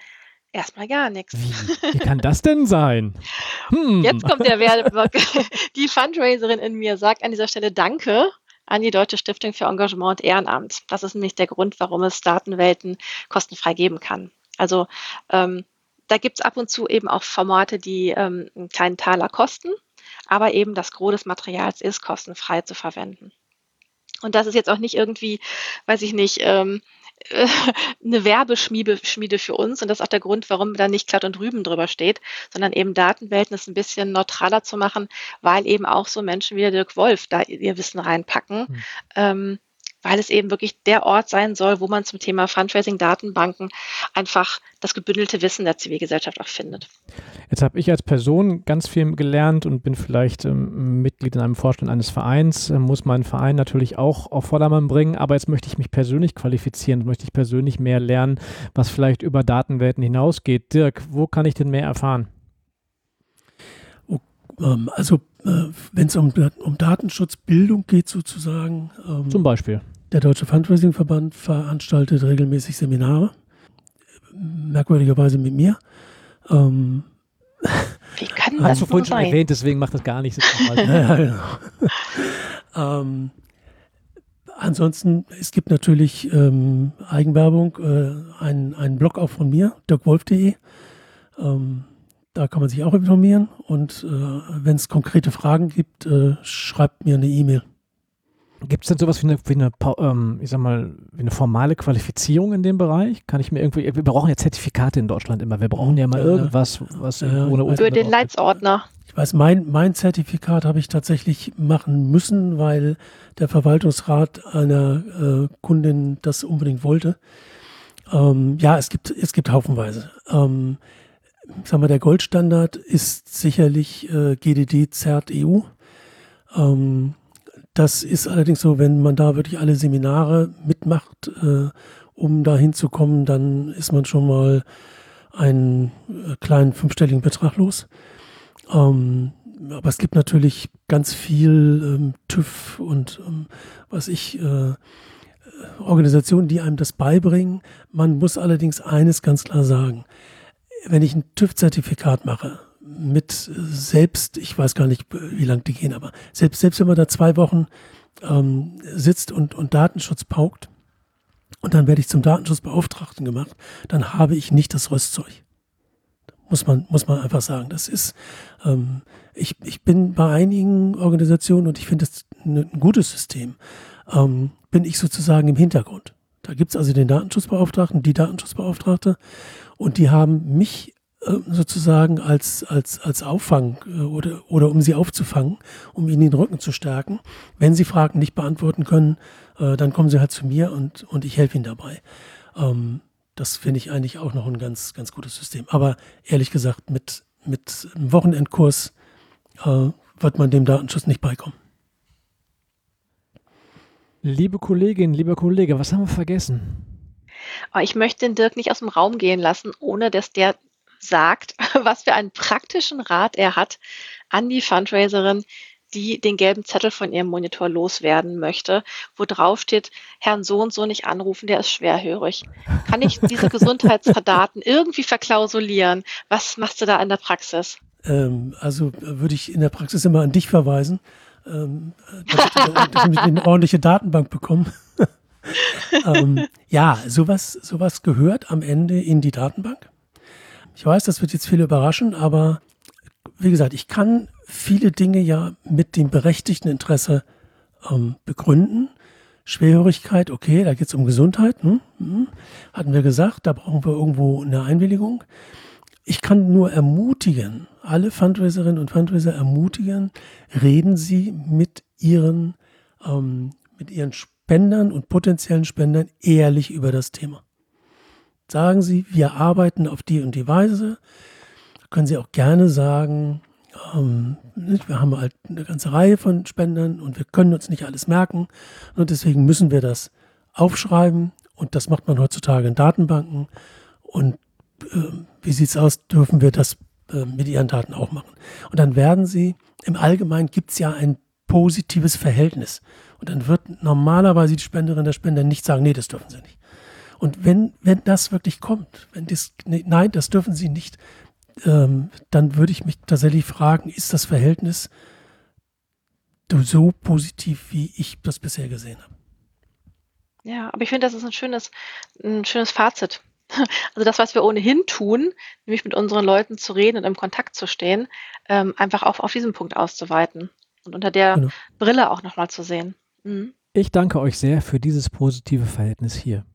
Erstmal gar nichts. Wie, wie kann das denn sein? Hm. Jetzt kommt der Werbeblock. Die Fundraiserin in mir sagt an dieser Stelle Danke an die Deutsche Stiftung für Engagement und Ehrenamt. Das ist nämlich der Grund, warum es Datenwelten kostenfrei geben kann. Also ähm, da gibt es ab und zu eben auch Formate, die ähm, einen kleinen Taler kosten, aber eben das Gros des Materials ist kostenfrei zu verwenden. Und das ist jetzt auch nicht irgendwie, weiß ich nicht, ähm, eine Werbeschmiede Schmiede für uns und das ist auch der Grund, warum da nicht glatt und Rüben drüber steht, sondern eben Datenwelten ist ein bisschen neutraler zu machen, weil eben auch so Menschen wie der Dirk Wolf da ihr Wissen reinpacken. Mhm. Ähm, weil es eben wirklich der Ort sein soll, wo man zum Thema Fundraising-Datenbanken einfach das gebündelte Wissen der Zivilgesellschaft auch findet. Jetzt habe ich als Person ganz viel gelernt und bin vielleicht ähm, Mitglied in einem Vorstand eines Vereins, äh, muss meinen Verein natürlich auch auf Vordermann bringen, aber jetzt möchte ich mich persönlich qualifizieren, möchte ich persönlich mehr lernen, was vielleicht über Datenwelten hinausgeht. Dirk, wo kann ich denn mehr erfahren? Oh, ähm, also äh, wenn es um, um Datenschutzbildung geht sozusagen. Ähm, Zum Beispiel. Der Deutsche Fundraising-Verband veranstaltet regelmäßig Seminare, merkwürdigerweise mit mir. Ähm, Wie kann das Hast du vorhin schon erwähnt, deswegen macht das gar nichts. ja, genau. ähm, ansonsten, es gibt natürlich ähm, Eigenwerbung, äh, einen, Blog auch von mir, dirkwolf.de. Ähm, da kann man sich auch informieren und äh, wenn es konkrete Fragen gibt, äh, schreibt mir eine E-Mail. Gibt es denn sowas wie eine, wie eine ähm, ich sag mal, wie eine formale Qualifizierung in dem Bereich? Kann ich mir irgendwie, wir brauchen ja Zertifikate in Deutschland immer. Wir brauchen ja mal irgendwas, was äh, ohne Für den Leitsordner. Ich weiß, mein, mein Zertifikat habe ich tatsächlich machen müssen, weil der Verwaltungsrat einer äh, Kundin das unbedingt wollte. Ähm, ja, es gibt, es gibt haufenweise. Ähm, sag mal, der Goldstandard ist sicherlich äh, GDD ZERT EU. Ähm, das ist allerdings so, wenn man da wirklich alle Seminare mitmacht, äh, um da hinzukommen, dann ist man schon mal einen äh, kleinen fünfstelligen Betrag los. Ähm, aber es gibt natürlich ganz viel ähm, TÜV und ähm, was ich, äh, Organisationen, die einem das beibringen. Man muss allerdings eines ganz klar sagen. Wenn ich ein TÜV-Zertifikat mache, mit selbst, ich weiß gar nicht, wie lang die gehen, aber selbst, selbst wenn man da zwei Wochen ähm, sitzt und, und Datenschutz paukt und dann werde ich zum Datenschutzbeauftragten gemacht, dann habe ich nicht das Rüstzeug. Muss man, muss man einfach sagen. Das ist, ähm, ich, ich bin bei einigen Organisationen und ich finde das ein, gutes System, ähm, bin ich sozusagen im Hintergrund. Da gibt es also den Datenschutzbeauftragten, die Datenschutzbeauftragte und die haben mich sozusagen als, als, als Auffang äh, oder, oder um sie aufzufangen, um ihnen den Rücken zu stärken. Wenn sie Fragen nicht beantworten können, äh, dann kommen sie halt zu mir und, und ich helfe ihnen dabei. Ähm, das finde ich eigentlich auch noch ein ganz, ganz gutes System. Aber ehrlich gesagt, mit, mit einem Wochenendkurs äh, wird man dem Datenschutz nicht beikommen. Liebe Kollegin, lieber Kollege, was haben wir vergessen? Oh, ich möchte den Dirk nicht aus dem Raum gehen lassen, ohne dass der sagt, was für einen praktischen Rat er hat an die Fundraiserin, die den gelben Zettel von ihrem Monitor loswerden möchte, wo drauf steht, Herrn so und so nicht anrufen, der ist schwerhörig. Kann ich diese Gesundheitsdaten irgendwie verklausulieren? Was machst du da in der Praxis? Ähm, also würde ich in der Praxis immer an dich verweisen, ähm, dass, dass wir eine ordentliche Datenbank bekommen. ähm, ja, sowas, sowas gehört am Ende in die Datenbank. Ich weiß, das wird jetzt viele überraschen, aber wie gesagt, ich kann viele Dinge ja mit dem berechtigten Interesse ähm, begründen. Schwerhörigkeit, okay, da geht es um Gesundheit, hm, hm, hatten wir gesagt, da brauchen wir irgendwo eine Einwilligung. Ich kann nur ermutigen, alle Fundraiserinnen und Fundraiser ermutigen, reden Sie mit Ihren, ähm, mit Ihren Spendern und potenziellen Spendern ehrlich über das Thema. Sagen Sie, wir arbeiten auf die und die Weise. Können Sie auch gerne sagen, ähm, wir haben halt eine ganze Reihe von Spendern und wir können uns nicht alles merken. Und deswegen müssen wir das aufschreiben. Und das macht man heutzutage in Datenbanken. Und äh, wie sieht es aus, dürfen wir das äh, mit Ihren Daten auch machen. Und dann werden Sie, im Allgemeinen gibt es ja ein positives Verhältnis. Und dann wird normalerweise die Spenderin der Spender nicht sagen, nee, das dürfen Sie nicht. Und wenn, wenn das wirklich kommt, wenn das, nee, nein, das dürfen Sie nicht, ähm, dann würde ich mich tatsächlich fragen, ist das Verhältnis so positiv, wie ich das bisher gesehen habe? Ja, aber ich finde, das ist ein schönes, ein schönes Fazit. Also das, was wir ohnehin tun, nämlich mit unseren Leuten zu reden und im Kontakt zu stehen, ähm, einfach auf, auf diesen Punkt auszuweiten und unter der genau. Brille auch nochmal zu sehen. Mhm. Ich danke euch sehr für dieses positive Verhältnis hier.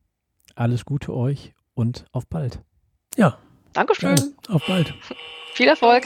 Alles Gute euch und auf bald. Ja. Dankeschön. Ja, auf bald. Viel Erfolg.